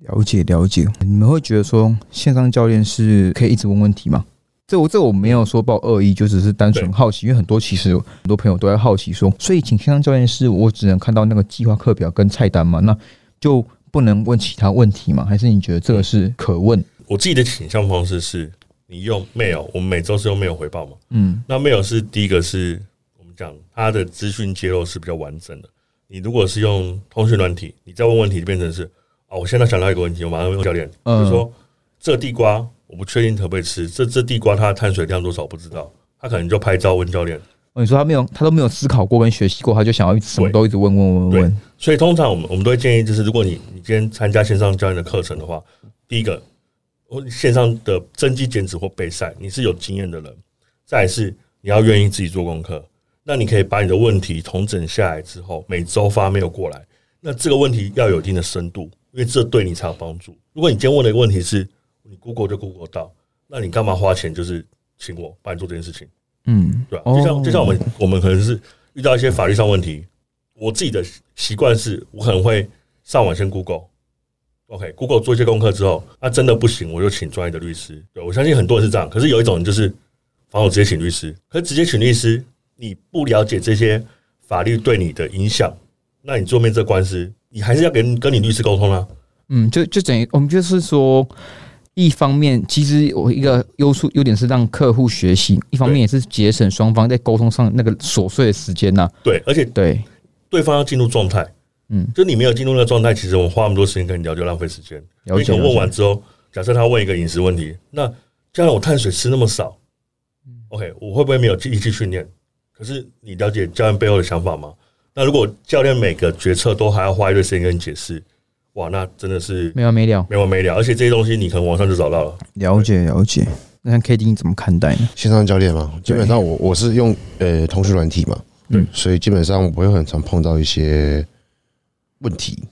了解了解，你们会觉得说线上教练是可以一直问问题吗？这我这我没有说抱恶意，就只是单纯好奇，因为很多其实很多朋友都在好奇说，所以请线上教练是我只能看到那个计划课表跟菜单嘛，那就不能问其他问题吗？还是你觉得这个是可问？我自己的倾向方式是，你用 mail，我们每周是用 mail 回报嘛。嗯，那 mail 是第一个是讲它的资讯揭露是比较完整的。你如果是用通讯软体，你再问问题就变成是哦，我现在想到一个问题，我马上问教练，比嗯如说这地瓜我不确定可不可以吃，这这地瓜它的碳水量多少我不知道，他可能就拍照问教练。哦，你说他没有，他都没有思考过跟学习过，他就想要什么都一直问问问对问。所以通常我们我们都会建议，就是如果你你今天参加线上教练的课程的话，第一个，或线上的增肌减脂或备赛，你是有经验的人；再来是你要愿意自己做功课。那你可以把你的问题统整下来之后，每周发 mail 过来。那这个问题要有一定的深度，因为这对你才有帮助。如果你今天问的一个问题是你 Google 就 Google 到，那你干嘛花钱就是请我帮你做这件事情？嗯，对吧、就像就像我们我们可能是遇到一些法律上问题，我自己的习惯是我可能会上网先 Google，OK，Google、做一些功课之后，那真的不行，我就请专业的律师。对我相信很多人是这样，可是有一种人就是，反正我直接请律师，可是直接请律师，你不了解这些法律对你的影响，那你做面这官司，你还是要跟跟你律师沟通啊。嗯，就就等于我们就是说，一方面其实我一个优处优点是让客户学习，一方面也是节省双方在沟通上那个琐碎的时间呐、对，而且对，对方要进入状态，嗯，就你没有进入那个状态，其实我花那么多时间跟你聊就浪费时间。因了解。为可能问完之后，假设他问一个饮食问题，那将来我碳水吃那么少，OK，我会不会没有力去训练？可是你了解教练背后的想法吗？那如果教练每个决策都还要花一段时间跟你解释，哇，那真的是没完没了，没完没了。而且这些东西你可能网上就找到了。了解了解。那像 K D 你怎么看待呢？线上教练嘛，基本上我我是用呃通讯软体嘛，嗯所以基本上我会很常碰到一些问题，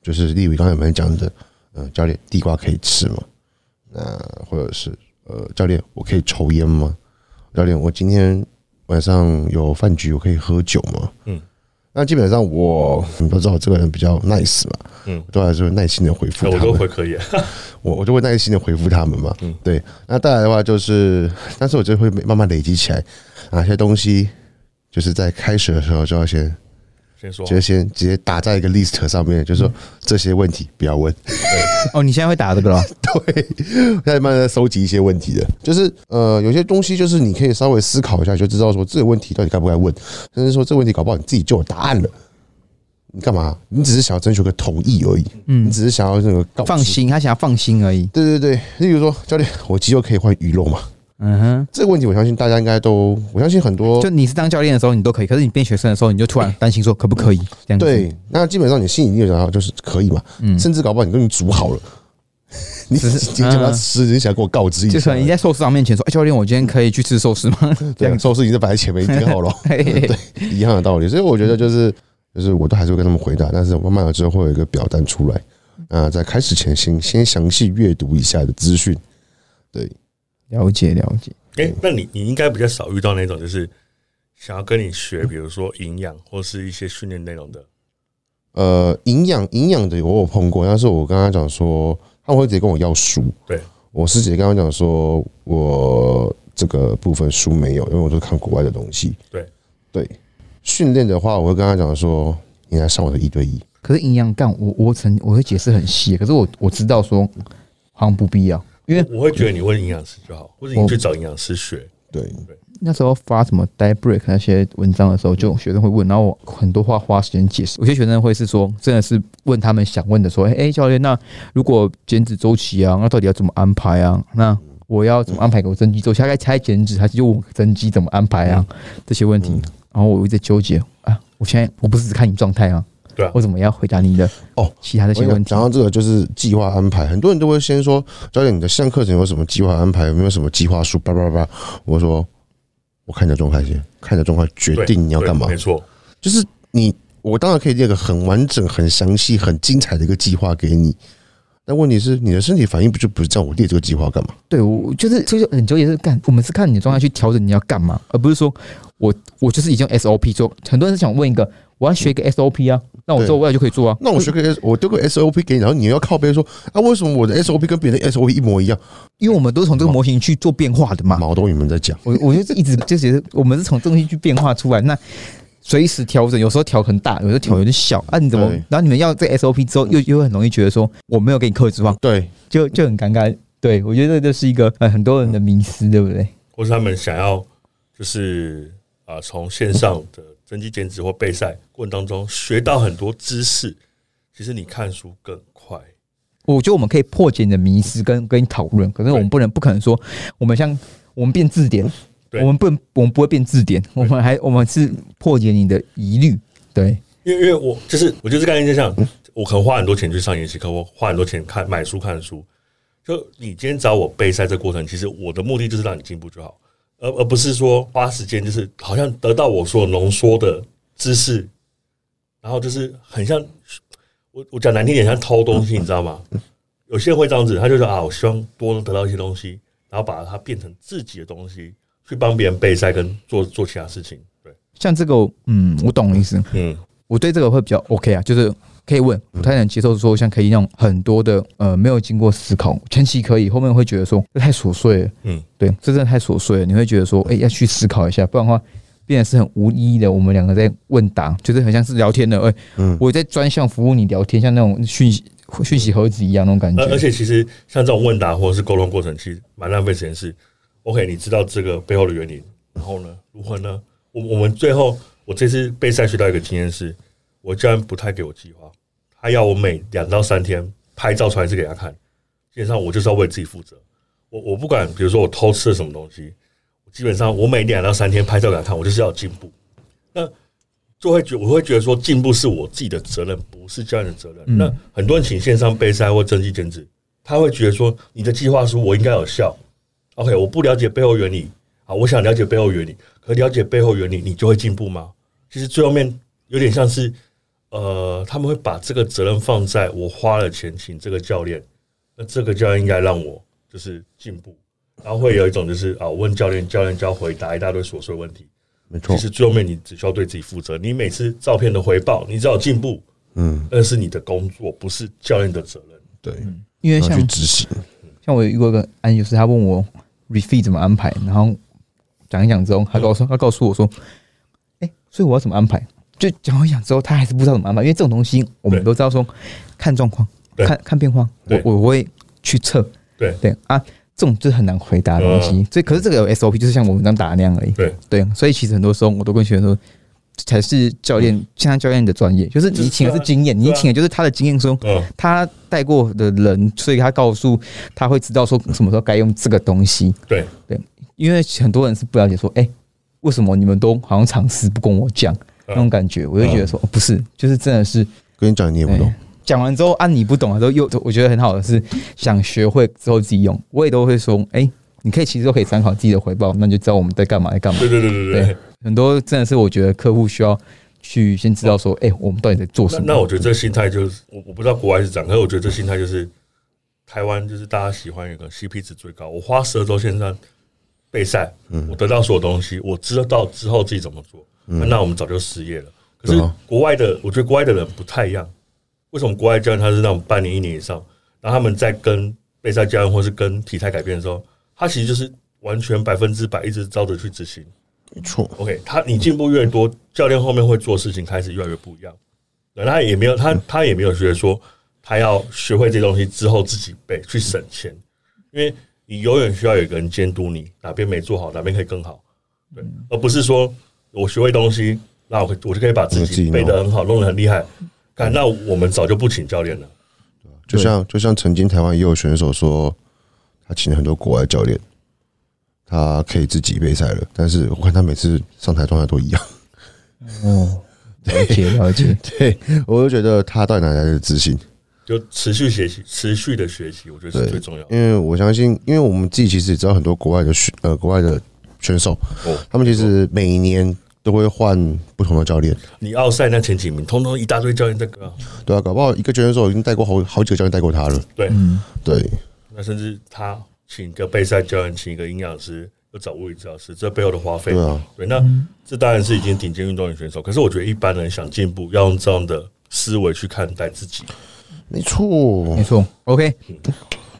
就是例如刚才我们讲的，呃，教练地瓜可以吃吗？那或者是呃，教练我可以抽烟吗？教练我今天晚上有饭局，我可以喝酒吗？嗯，那基本上我你都知道我这个人比较 nice 嘛，嗯我都还是会耐心的回复我都。会可以啊，我我就会耐心的回复他们嘛。嗯对。那再来的话就是，但是我就会慢慢累积起来，哪些东西就是在开始的时候就要先，先说就先直接打在一个 list 上面，就是说这些问题不要问。哦，你现在会打这个了？对，现在慢慢在收集一些问题的，就是呃，有些东西就是你可以稍微思考一下，就知道说这个问题到底该不该问，甚至说这个问题搞不好你自己就有答案了。你干嘛？你只是想要征求个同意而已，嗯你只是想要那个放。心，他想要放心而已。对对对，例如说，教练，我肌肉可以换鱼肉吗？嗯哼，这个问题，我相信大家应该都，我相信很多就你是当教练的时候，你都可以，可是你变学生的时候，你就突然担心说可不可以这样子？对。那基本上你心里你有想到就是可以嘛，嗯，甚至搞不好你都已经煮好了，你只是今天要吃，你想给我告知一下就可能，你在寿司郎面前说：“哎，教练，我今天可以去吃寿司吗？” 对样，寿司已经摆在前面已经好了，嘿嘿嘿一样的道理。所以我觉得就是就是我都还是会跟他们回答，但是慢慢的之后会有一个表单出来，啊，在开始前先先详细阅读一下的资讯，对，了解了解。哎、那你你应该比较少遇到那种就是想要跟你学，比如说营养或是一些训练内容的。呃，营养营养的我有碰过，但是我跟他讲说，他们会直接跟我要书。对，我是直接跟他讲说，我这个部分书没有，因为我都是看国外的东西。对对，训练的话，我会跟他讲说，你来上我的一对一。可是营养干，我我曾我会解释很细，可是我我知道说好像不必要，因为我会觉得你问营养师就好，或者你去找营养师学。对，那时候发什么 die break 那些文章的时候，就有学生会问，然后我很多话花时间解释。有些学生会是说，真的是问他们想问的，说：“哎、欸教练，那如果减脂周期啊，那到底要怎么安排啊？那我要怎么安排给我增肌周期？大概猜减脂还是就我增肌怎么安排啊？这些问题。然后我一直纠结啊，我现在我不是只看你状态啊，对啊我怎么要回答你的哦其他的一些问题讲？到这个就是计划安排，很多人都会先说教练你的上课程有什么计划安排，有没有什么计划书？叭叭叭，我说我看你的状态先，看你的状态决定你要干嘛没。错，就是你，我当然可以列个很完整、很详细、很精彩的一个计划给你，但问题是你的身体反应不就不是这样？我列这个计划干嘛？对我就是就是很纠结，是干我们是看你的状态去调整你要干嘛，而不是说我我就是已经 SOP 做。很多人是想问一个，我要学一个 SOP 啊，那我做未来就可以做啊。那我学个 S，我丢个 SOP 给你，然后你要靠背说啊，为什么我的 SOP 跟别人的 SOP 一模一样？因为我们都是从这个模型去做变化的嘛。毛都你们在讲，我我就一直就觉得我们是从这东西去变化出来，那随时调整，有时候调很大，有时候调有点小啊。你怎么？然后你们要这 SOP 之后，又又很容易觉得说我没有给你克制化，对，就就很尴尬。对我觉得这是一个呃很多人的迷思，对不对？或是他们想要就是啊，从线上的增肌减脂或备赛过程当中学到很多知识，其实你看书更快。我觉得我们可以破解你的迷思跟跟你讨论，可是我们不能不可能说我们像我们变字典，对我们不能我们不会变字典，我们还我们是破解你的疑虑。对，因为因为我就是我就是概念就像我可能花很多钱去上研习课，我花很多钱看买书看书。就你今天找我备赛这过程，其实我的目的就是让你进步就好，而而不是说花时间就是好像得到我所浓缩的知识，然后就是很像我我讲难听点像偷东西，你知道吗？有些人会这样子，他就说啊，我希望多能得到一些东西，然后把它变成自己的东西，去帮别人备赛跟做做其他事情。对，像这个，嗯，我懂意思。嗯，我对这个会比较 OK 啊，就是可以问，不太能接受说像可以那种很多的呃没有经过思考，前期可以，后面会觉得说这太琐碎了，嗯，对，这真的太琐碎了，你会觉得说，哎、要去思考一下，不然的话。变得是很无意义的，我们两个在问答，就是很像是聊天的，哎、嗯我在专项服务你聊天，像那种讯息讯息盒子一样那种感觉。而而且其实像这种问答或者是沟通过程，其实蛮浪费时间。是 OK，你知道这个背后的原理，然后呢，如何呢？我我们最后，我这次备赛学到一个经验是，我教练不太给我计划，他要我每两到三天拍照传一次给他看，基本上我就是要为自己负责。我我不管，比如说我偷吃了什么东西，我基本上我每两到三天拍照给他看，我就是要有进步。那就会觉我会觉得说进步是我自己的责任，不是教练的责任。嗯那很多人请线上备赛或增肌减脂，他会觉得说你的计划书我应该有效。OK，我不了解背后原理啊，我想了解背后原理，可了解背后原理，你就会进步吗？其实最后面有点像是，呃，他们会把这个责任放在我花了钱请这个教练，那这个教练应该让我就是进步，然后会有一种就是啊，我问教练，教练就要回答一大堆琐碎问题。没错其，实最后面你只需要对自己负责，你每次照片的回报，你只要进步，嗯，那是你的工作，不是教练的责任。对，因为像去执行，像我有遇过一个案例，就是他问我 refeed 怎么安排，然后讲一讲之后，他告诉他告诉我说，哎、所以我要怎么安排？就讲一讲之后，他还是不知道怎么安排，因为这种东西我们都知道说看状况，看看变化，我我会去测，对。对啊，这种就是很难回答的东西。所以，可是这个有 SOP，就是像我们这样打的那样而已。对。对，所以其实很多时候我都跟学生说，才是教练，现在教练的专业，就是你请的是经验，你请的就是他的经验说。嗯，他带过的人，所以他告诉他会知道说什么时候该用这个东西。对。对，因为很多人是不了解说，哎、为什么你们都好像尝试不跟我讲那种感觉，我就觉得说，哦，不是，就是真的是跟你讲你也不懂哎，讲完之后，啊，你不懂的时候，又我觉得很好的是想学会之后自己用，我也都会说，哎、你可以其实都可以参考自己的回报，那你就知道我们在干嘛，在干嘛对。对对对对对。，很多真的是我觉得客户需要去先知道说，哎、我们到底在做什么。那那我觉得这心态就是我我不知道国外是怎样，可是我觉得这心态就是台湾就是大家喜欢一个 CP 值最高。我花十二周线上备赛，嗯我得到所有东西，我知道之后自己怎么做，那我们早就失业了。可是国外的，我觉得国外的人不太一样。为什么国外教练他是那种半年、一年以上，然后他们在跟备赛教练或是跟体态改变的时候，他其实就是完全百分之百一直照着去执行。没错，OK，他你进步越多，教练后面会做事情开始越来越不一样。对，他也没有他他也没有觉得说他要学会这东西之后自己背去省钱，因为你永远需要有一个人监督你哪边没做好，哪边可以更好，对，而不是说我学会东西，那我我就可以把自己背得很好，弄得很厉害。看，那我们早就不请教练了。就像就像曾经台湾也有选手说，他请了很多国外教练，他可以自己备赛了，但是我看他每次上台状态都一样。哦，了解了解，对我就觉得他到底哪来的自信？就持续学习，持续的学习，我觉得是最重要的。因为我相信，因为我们自己其实也知道很多国外的选呃国外的选手，哦，他们其实每一年都会换不同的教练，你奥赛那前几名，通通一大堆教练在跟啊，对啊，搞不好一个选手已经带过好好几个教练带过他了，对，嗯，对，那甚至他请一个备赛教练，请一个营养师，又找物理治疗师，这背后的花费，对啊，对，那这当然是已经顶尖运动员选手。可是我觉得一般人想进步，要用这样的思维去看待自己。没错。没，错。OK，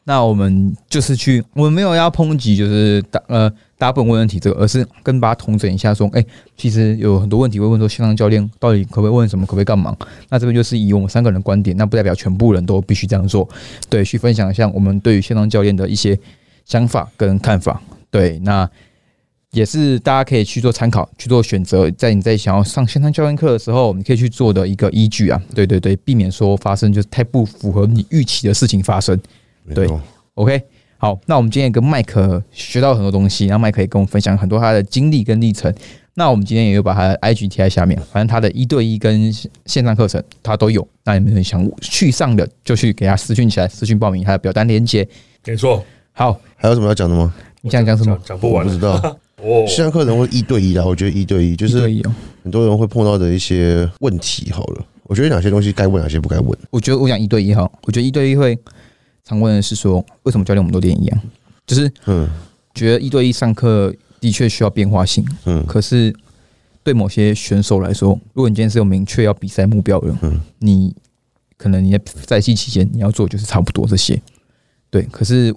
那我们就是去，我们没有要抨击，就是大呃大部分问问题这个，而是跟大家统整一下，说，哎、其实有很多问题会问说，线上教练到底可不可以问什么，可不可以干嘛？那这边就是以我们三个人的观点，那不代表全部人都必须这样做，对，去分享一下我们对于线上教练的一些想法跟看法。对，那也是大家可以去做参考，去做选择，在你在想要上线上教练课的时候，你可以去做的一个依据啊。对对对，避免说发生就是太不符合你预期的事情发生。对 OK，好，那我们今天也跟麦克学到很多东西，然后麦克也跟我们分享很多他的经历跟历程。那我们今天也有把他的 IG 贴在下面，反正他的一对一跟线上课程他都有。那你们想去上的，就去给他私讯起来，私讯报名他的表单连接。没错，好，还有什么要讲的吗？你想讲什么讲？不完不知道，哦。线上课程会一对一的，我觉得一对一就是很多人会碰到的一些问题。好了，我觉得哪些东西该问，哪些不该问。我觉得我讲一对一哈，我觉得一对一会常问的是说，为什么教练我们都练一样？就是嗯。觉得一对一上课的确需要变化性，嗯。可是对某些选手来说，如果你今天是有明确要比赛目标的，嗯。你可能你在赛季期间你要做就是差不多这些，对，可是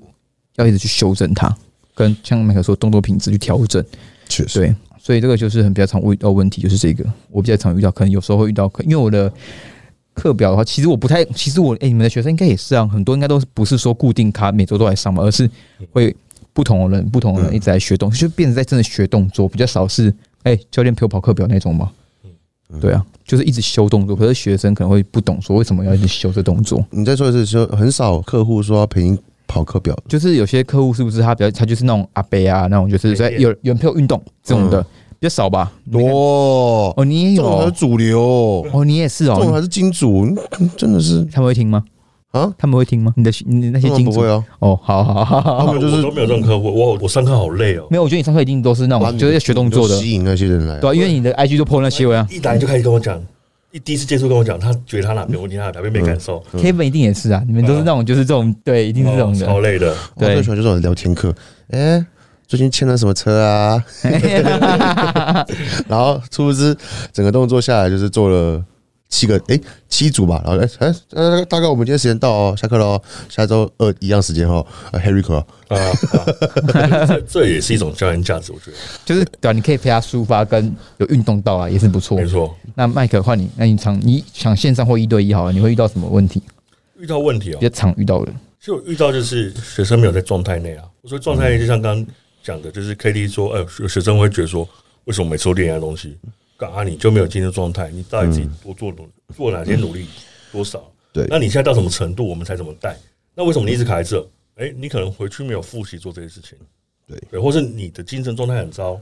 要一直去修正它，跟像麦克说动作品质去调整，确实，对，所以这个就是很比较常遇到问题，就是这个。我比较常遇到，可能有时候会遇到，因为我的课表的话，其实我不太，其实我哎、你们的学生应该也是啊，很多应该都是不是说固定卡每周都来上嘛，而是会不同的人不同的人一直在学动作，就变成在真的学动作，比较少是哎、教练陪我跑课表那种嘛。对啊，就是一直修动作，可是学生可能会不懂说为什么要一直修这动作。你在说的是说很少客户说要陪你跑课表，就是有些客户是不是他比较他就是那种阿伯啊那种，就是在有有人陪我运动这种的比较少吧？多，哦，你也有。哦这种才是主流，哦，你也是哦，这种才是金主，嗯真的是。他们会听吗？啊，他们会听吗？你的你的那些金主。不会啊，哦，好好好好好，他们就是都没有这种客户，我我上课好累哦，没有，我觉得你上课一定都是那种就是要学动作的，吸引那些人来，对啊，因为你的 IG 就 po 那些文啊。一来就开始跟我讲，一第一次接触跟我讲，他觉得他哪边有问题，他哪边没感受，，Kevin 一定也是啊，你们都是那种就是这种，对，一定是这种哦超。累的。我最喜欢这种聊天课，哎。最近签了什么车啊？然后殊不知整个动作下来就是做了七个哎、七组吧，然后哎哎呃大概我们今天时间到哦，下课喽，下周二一样时间哦，呃 Harry 哥啊，啊这这也是一种教练价值，我觉得就是对啊，你可以陪他抒发，跟有运动到啊，也是不错没。错。那麦克换你，那你常你想线上或一对一好了，你会遇到什么问题？遇到问题哦比，较常遇到的，就遇到就是学生没有在状态内啊。我说状态内就像刚刚讲的，就是 K D 说，哎，有学生会觉得说，为什么每次都练一样东西？干啊，你就没有精神状态，你到底自己多做努做哪些努力多少？对那你现在到什么程度，我们才怎么带？那为什么你一直卡在这？哎，你可能回去没有复习做这些事情，对对，或是你的精神状态很糟，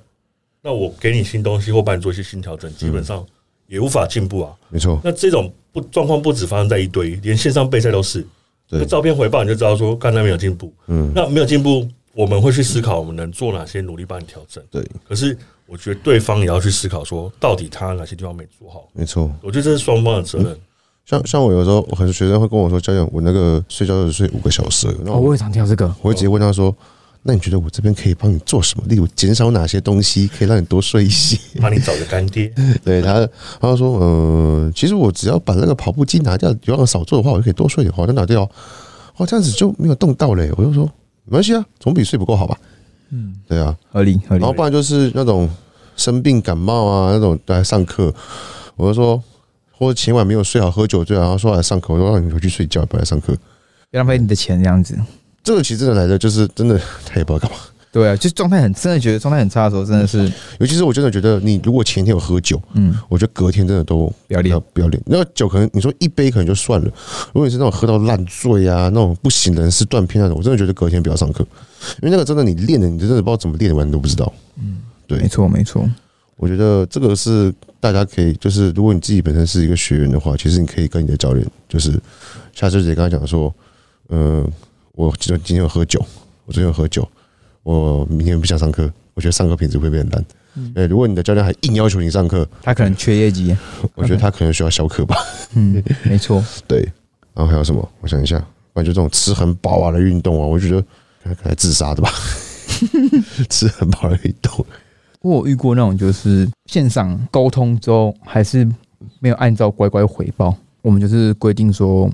那我给你新东西或帮你做一些新调整，基本上也无法进步啊。没错，那这种不状况不止发生在一对一，连线上备赛都是。对那照片回报你就知道说，看他没有进步。嗯，那没有进步，我们会去思考我们能做哪些努力帮你调整。对，可是我觉得对方也要去思考说，到底他哪些地方没做好。没错。我觉得这是双方的责任。像像我有时候，很多学生会跟我说，教练，我那个睡觉只睡五个小时哦，我我也常听到这个。我会直接问他说，那你觉得我这边可以帮你做什么？例如减少哪些东西可以让你多睡一些？帮你找个干爹，对他，他就说，呃，其实我只要把那个跑步机拿掉，有氧少做的话，我就可以多睡一点，好，就拿掉，哦，这样子就没有动到嘞。我就说没关系啊，总比睡不够好吧？嗯，对啊，合理合理然后。不然就是那种生病感冒啊，那种来上课，我就说，或者前晚没有睡好，喝酒醉啊，然后说来上课，我说让你回去睡觉，不要来上课。不要浪费你的钱这样子。这个其实真的来的就是真的，他也不知道干嘛。对啊，就状态很真的觉得状态很差的时候，真的是 尤其是我真的觉得，你如果前一天有喝酒，嗯，我觉得隔天真的都不要练。不要练。那个酒可能你说一杯可能就算了，如果你是那种喝到烂醉啊，那种不省人事断片那种，我真的觉得隔天不要上课，因为那个真的你练的，你真的不知道怎么练完你都不知道。嗯，对没，错没错。我觉得这个是大家可以就是，如果你自己本身是一个学员的话，其实你可以跟你的教练，就是夏师姐刚才讲说，呃，我今今天有喝酒，我昨天有喝酒，我明天不想上课，我觉得上课品质会变烂。哎、如果你的教练还硬要求你上课，他可能缺业绩，我觉得他可能需要消课吧。嗯，没错，对，然后还有什么？我想一下，不然就这种吃很饱啊的运动啊，我觉得可能可能自杀的吧。吃很饱的运动，我有遇过那种就是线上沟通之后还是没有按照乖乖回报，我们就是规定说，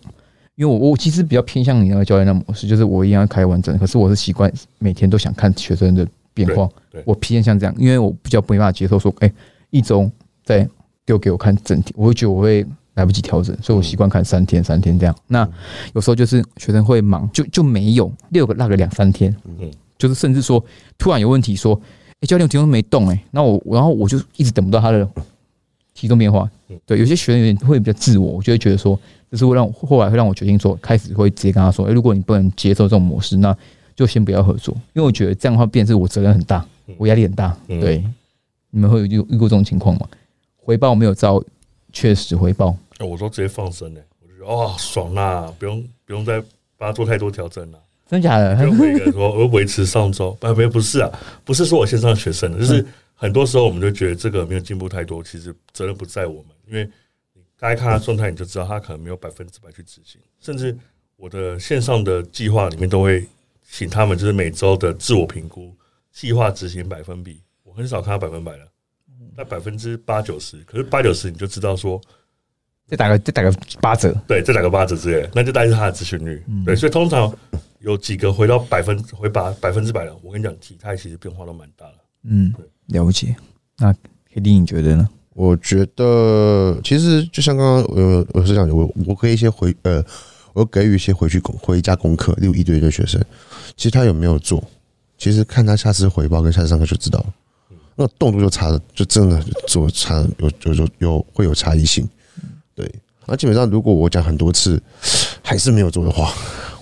因为我我其实比较偏向你那个教练的模式，就是我一定要开完整，可是我是习惯每天都想看学生的变化我偏向这样，因为我比较没办法接受说，哎、一周再丢给我看整体，我会觉得我会来不及调整，所以我习惯看三天三天这样。那有时候就是学生会忙，就就没有六个那个两三天，嗯就是甚至说突然有问题说，哎、教练我体重没动哎、那我然后我就一直等不到他的体重变化嗯。对，有些学员有点会比较自我，我就会觉得说，这是会让后来会让我决定说，开始会直接跟他说，哎、如果你不能接受这种模式，那就先不要合作，因为我觉得这样的话变成是我责任很大，我压力很大。嗯对，你们会有遇遇过这种情况吗？回报没有照确实回报，哎我都直接放生嘞，我就觉得哦爽啦，不用不用再帮他做太多调整了。真假的？就每个人说，我维持上周，不不不是啊，不是说我线上学生的，就是很多时候我们就觉得这个没有进步太多，其实责任不在我们，因为你大概看他状态，你就知道他可能没有百分之百去执行，甚至我的线上的计划里面都会请他们就是每周的自我评估，计划执行百分比，我很少看到百分百的，那百分之八九十，可是八九十你就知道说，再打个再打个八折，对，再打个八折之类，那就大概是他的咨询率。对，所以通常有几个回到百分回把百分之百的，我跟你讲，体态其实变化都蛮大的。嗯，了解。那 K D 你觉得呢？我觉得其实就像刚刚呃我是讲的，我我可以一些回呃，我给予一些回去回家功课，例如一对一的学生，其实他有没有做，其实看他下次回报跟下次上课就知道了。那动作就差了，就真的做差有有有有会有差异性，对。那基本上如果我讲很多次还是没有做的话，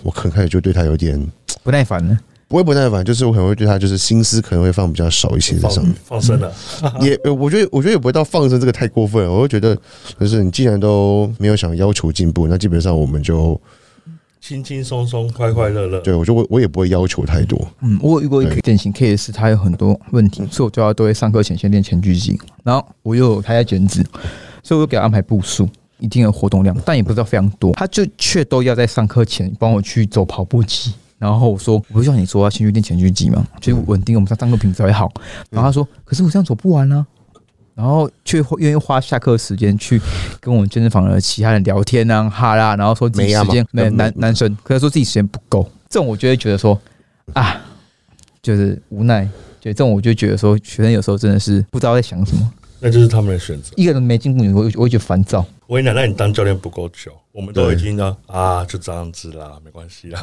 我可能开始就对他有点不耐烦了？不会不耐烦，就是我可能会对他就是心思可能会放比较少一些在上面。放生了，也，呃我觉得，我觉得也不会到放生这个太过分了。我会觉得，就是你既然都没有想要求进步，那基本上我们就，轻轻松松，快快乐乐。对我就我我也不会要求太多。嗯，我有遇过一个典型 case，他有很多问题，所以我叫他都会上课前先练前锯肌，然后我又有他在减脂，所以我就给他安排步数。一定的活动量，但也不知道非常多，他就却都要在上课前帮我去走跑步机。然后我说，我不是叫你说要先去练前锯肌嘛，就是稳定我们上上课品质会好。然后他说，可是我这样走不完呢、然后却会愿意花下课时间去跟我们健身房的其他人聊天啊、哈啦，然后说自己时间没嗯男男生，可是说自己时间不够，这种我就会觉得说啊，就是无奈。就这种我就觉得说，学生有时候真的是不知道在想什么，那就是他们的选择。一个人没进步，我会我会觉得烦躁。我跟你讲，那你当教练不够久，我们都已经呢啊，就这样子啦，没关系啦。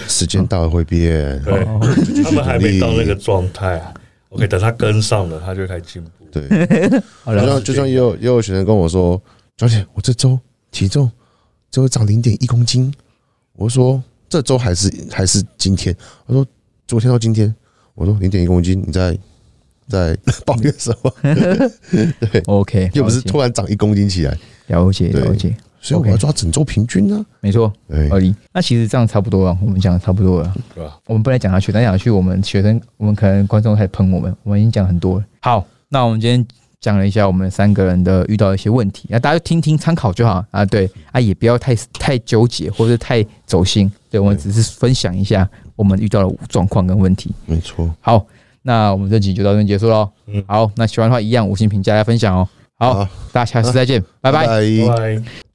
对，时间到了会变。对，哦他们还没到那个状态啊。OK，等他跟上了，他就开始进步。对，就像就像也有也有学生跟我说，小姐，我这周体重只有长零点一公斤。我说这周还是还是今天？他说昨天到今天。我说零点一公斤，你在在抱怨什么？对 OK，又不是突然长一公斤起来，了解了解，所以我 OK 要抓整周平均呢、没错，对合理。那其实这样差不多了，我们讲的差不多了。对吧？我们不来讲下去，但讲下去，我们学生，我们可能观众开始喷我们，我们已经讲很多了。好，那我们今天讲了一下我们三个人的遇到的一些问题，那大家就听听参考就好啊。对啊，也不要太太纠结或者太走心，对我们只是分享一下我们遇到的状况跟问题。没错，好，那我们这集就到这边结束喽。嗯好，那喜欢的话一样五星评价来分享哦。好，好大家下次再见，拜拜。拜拜拜。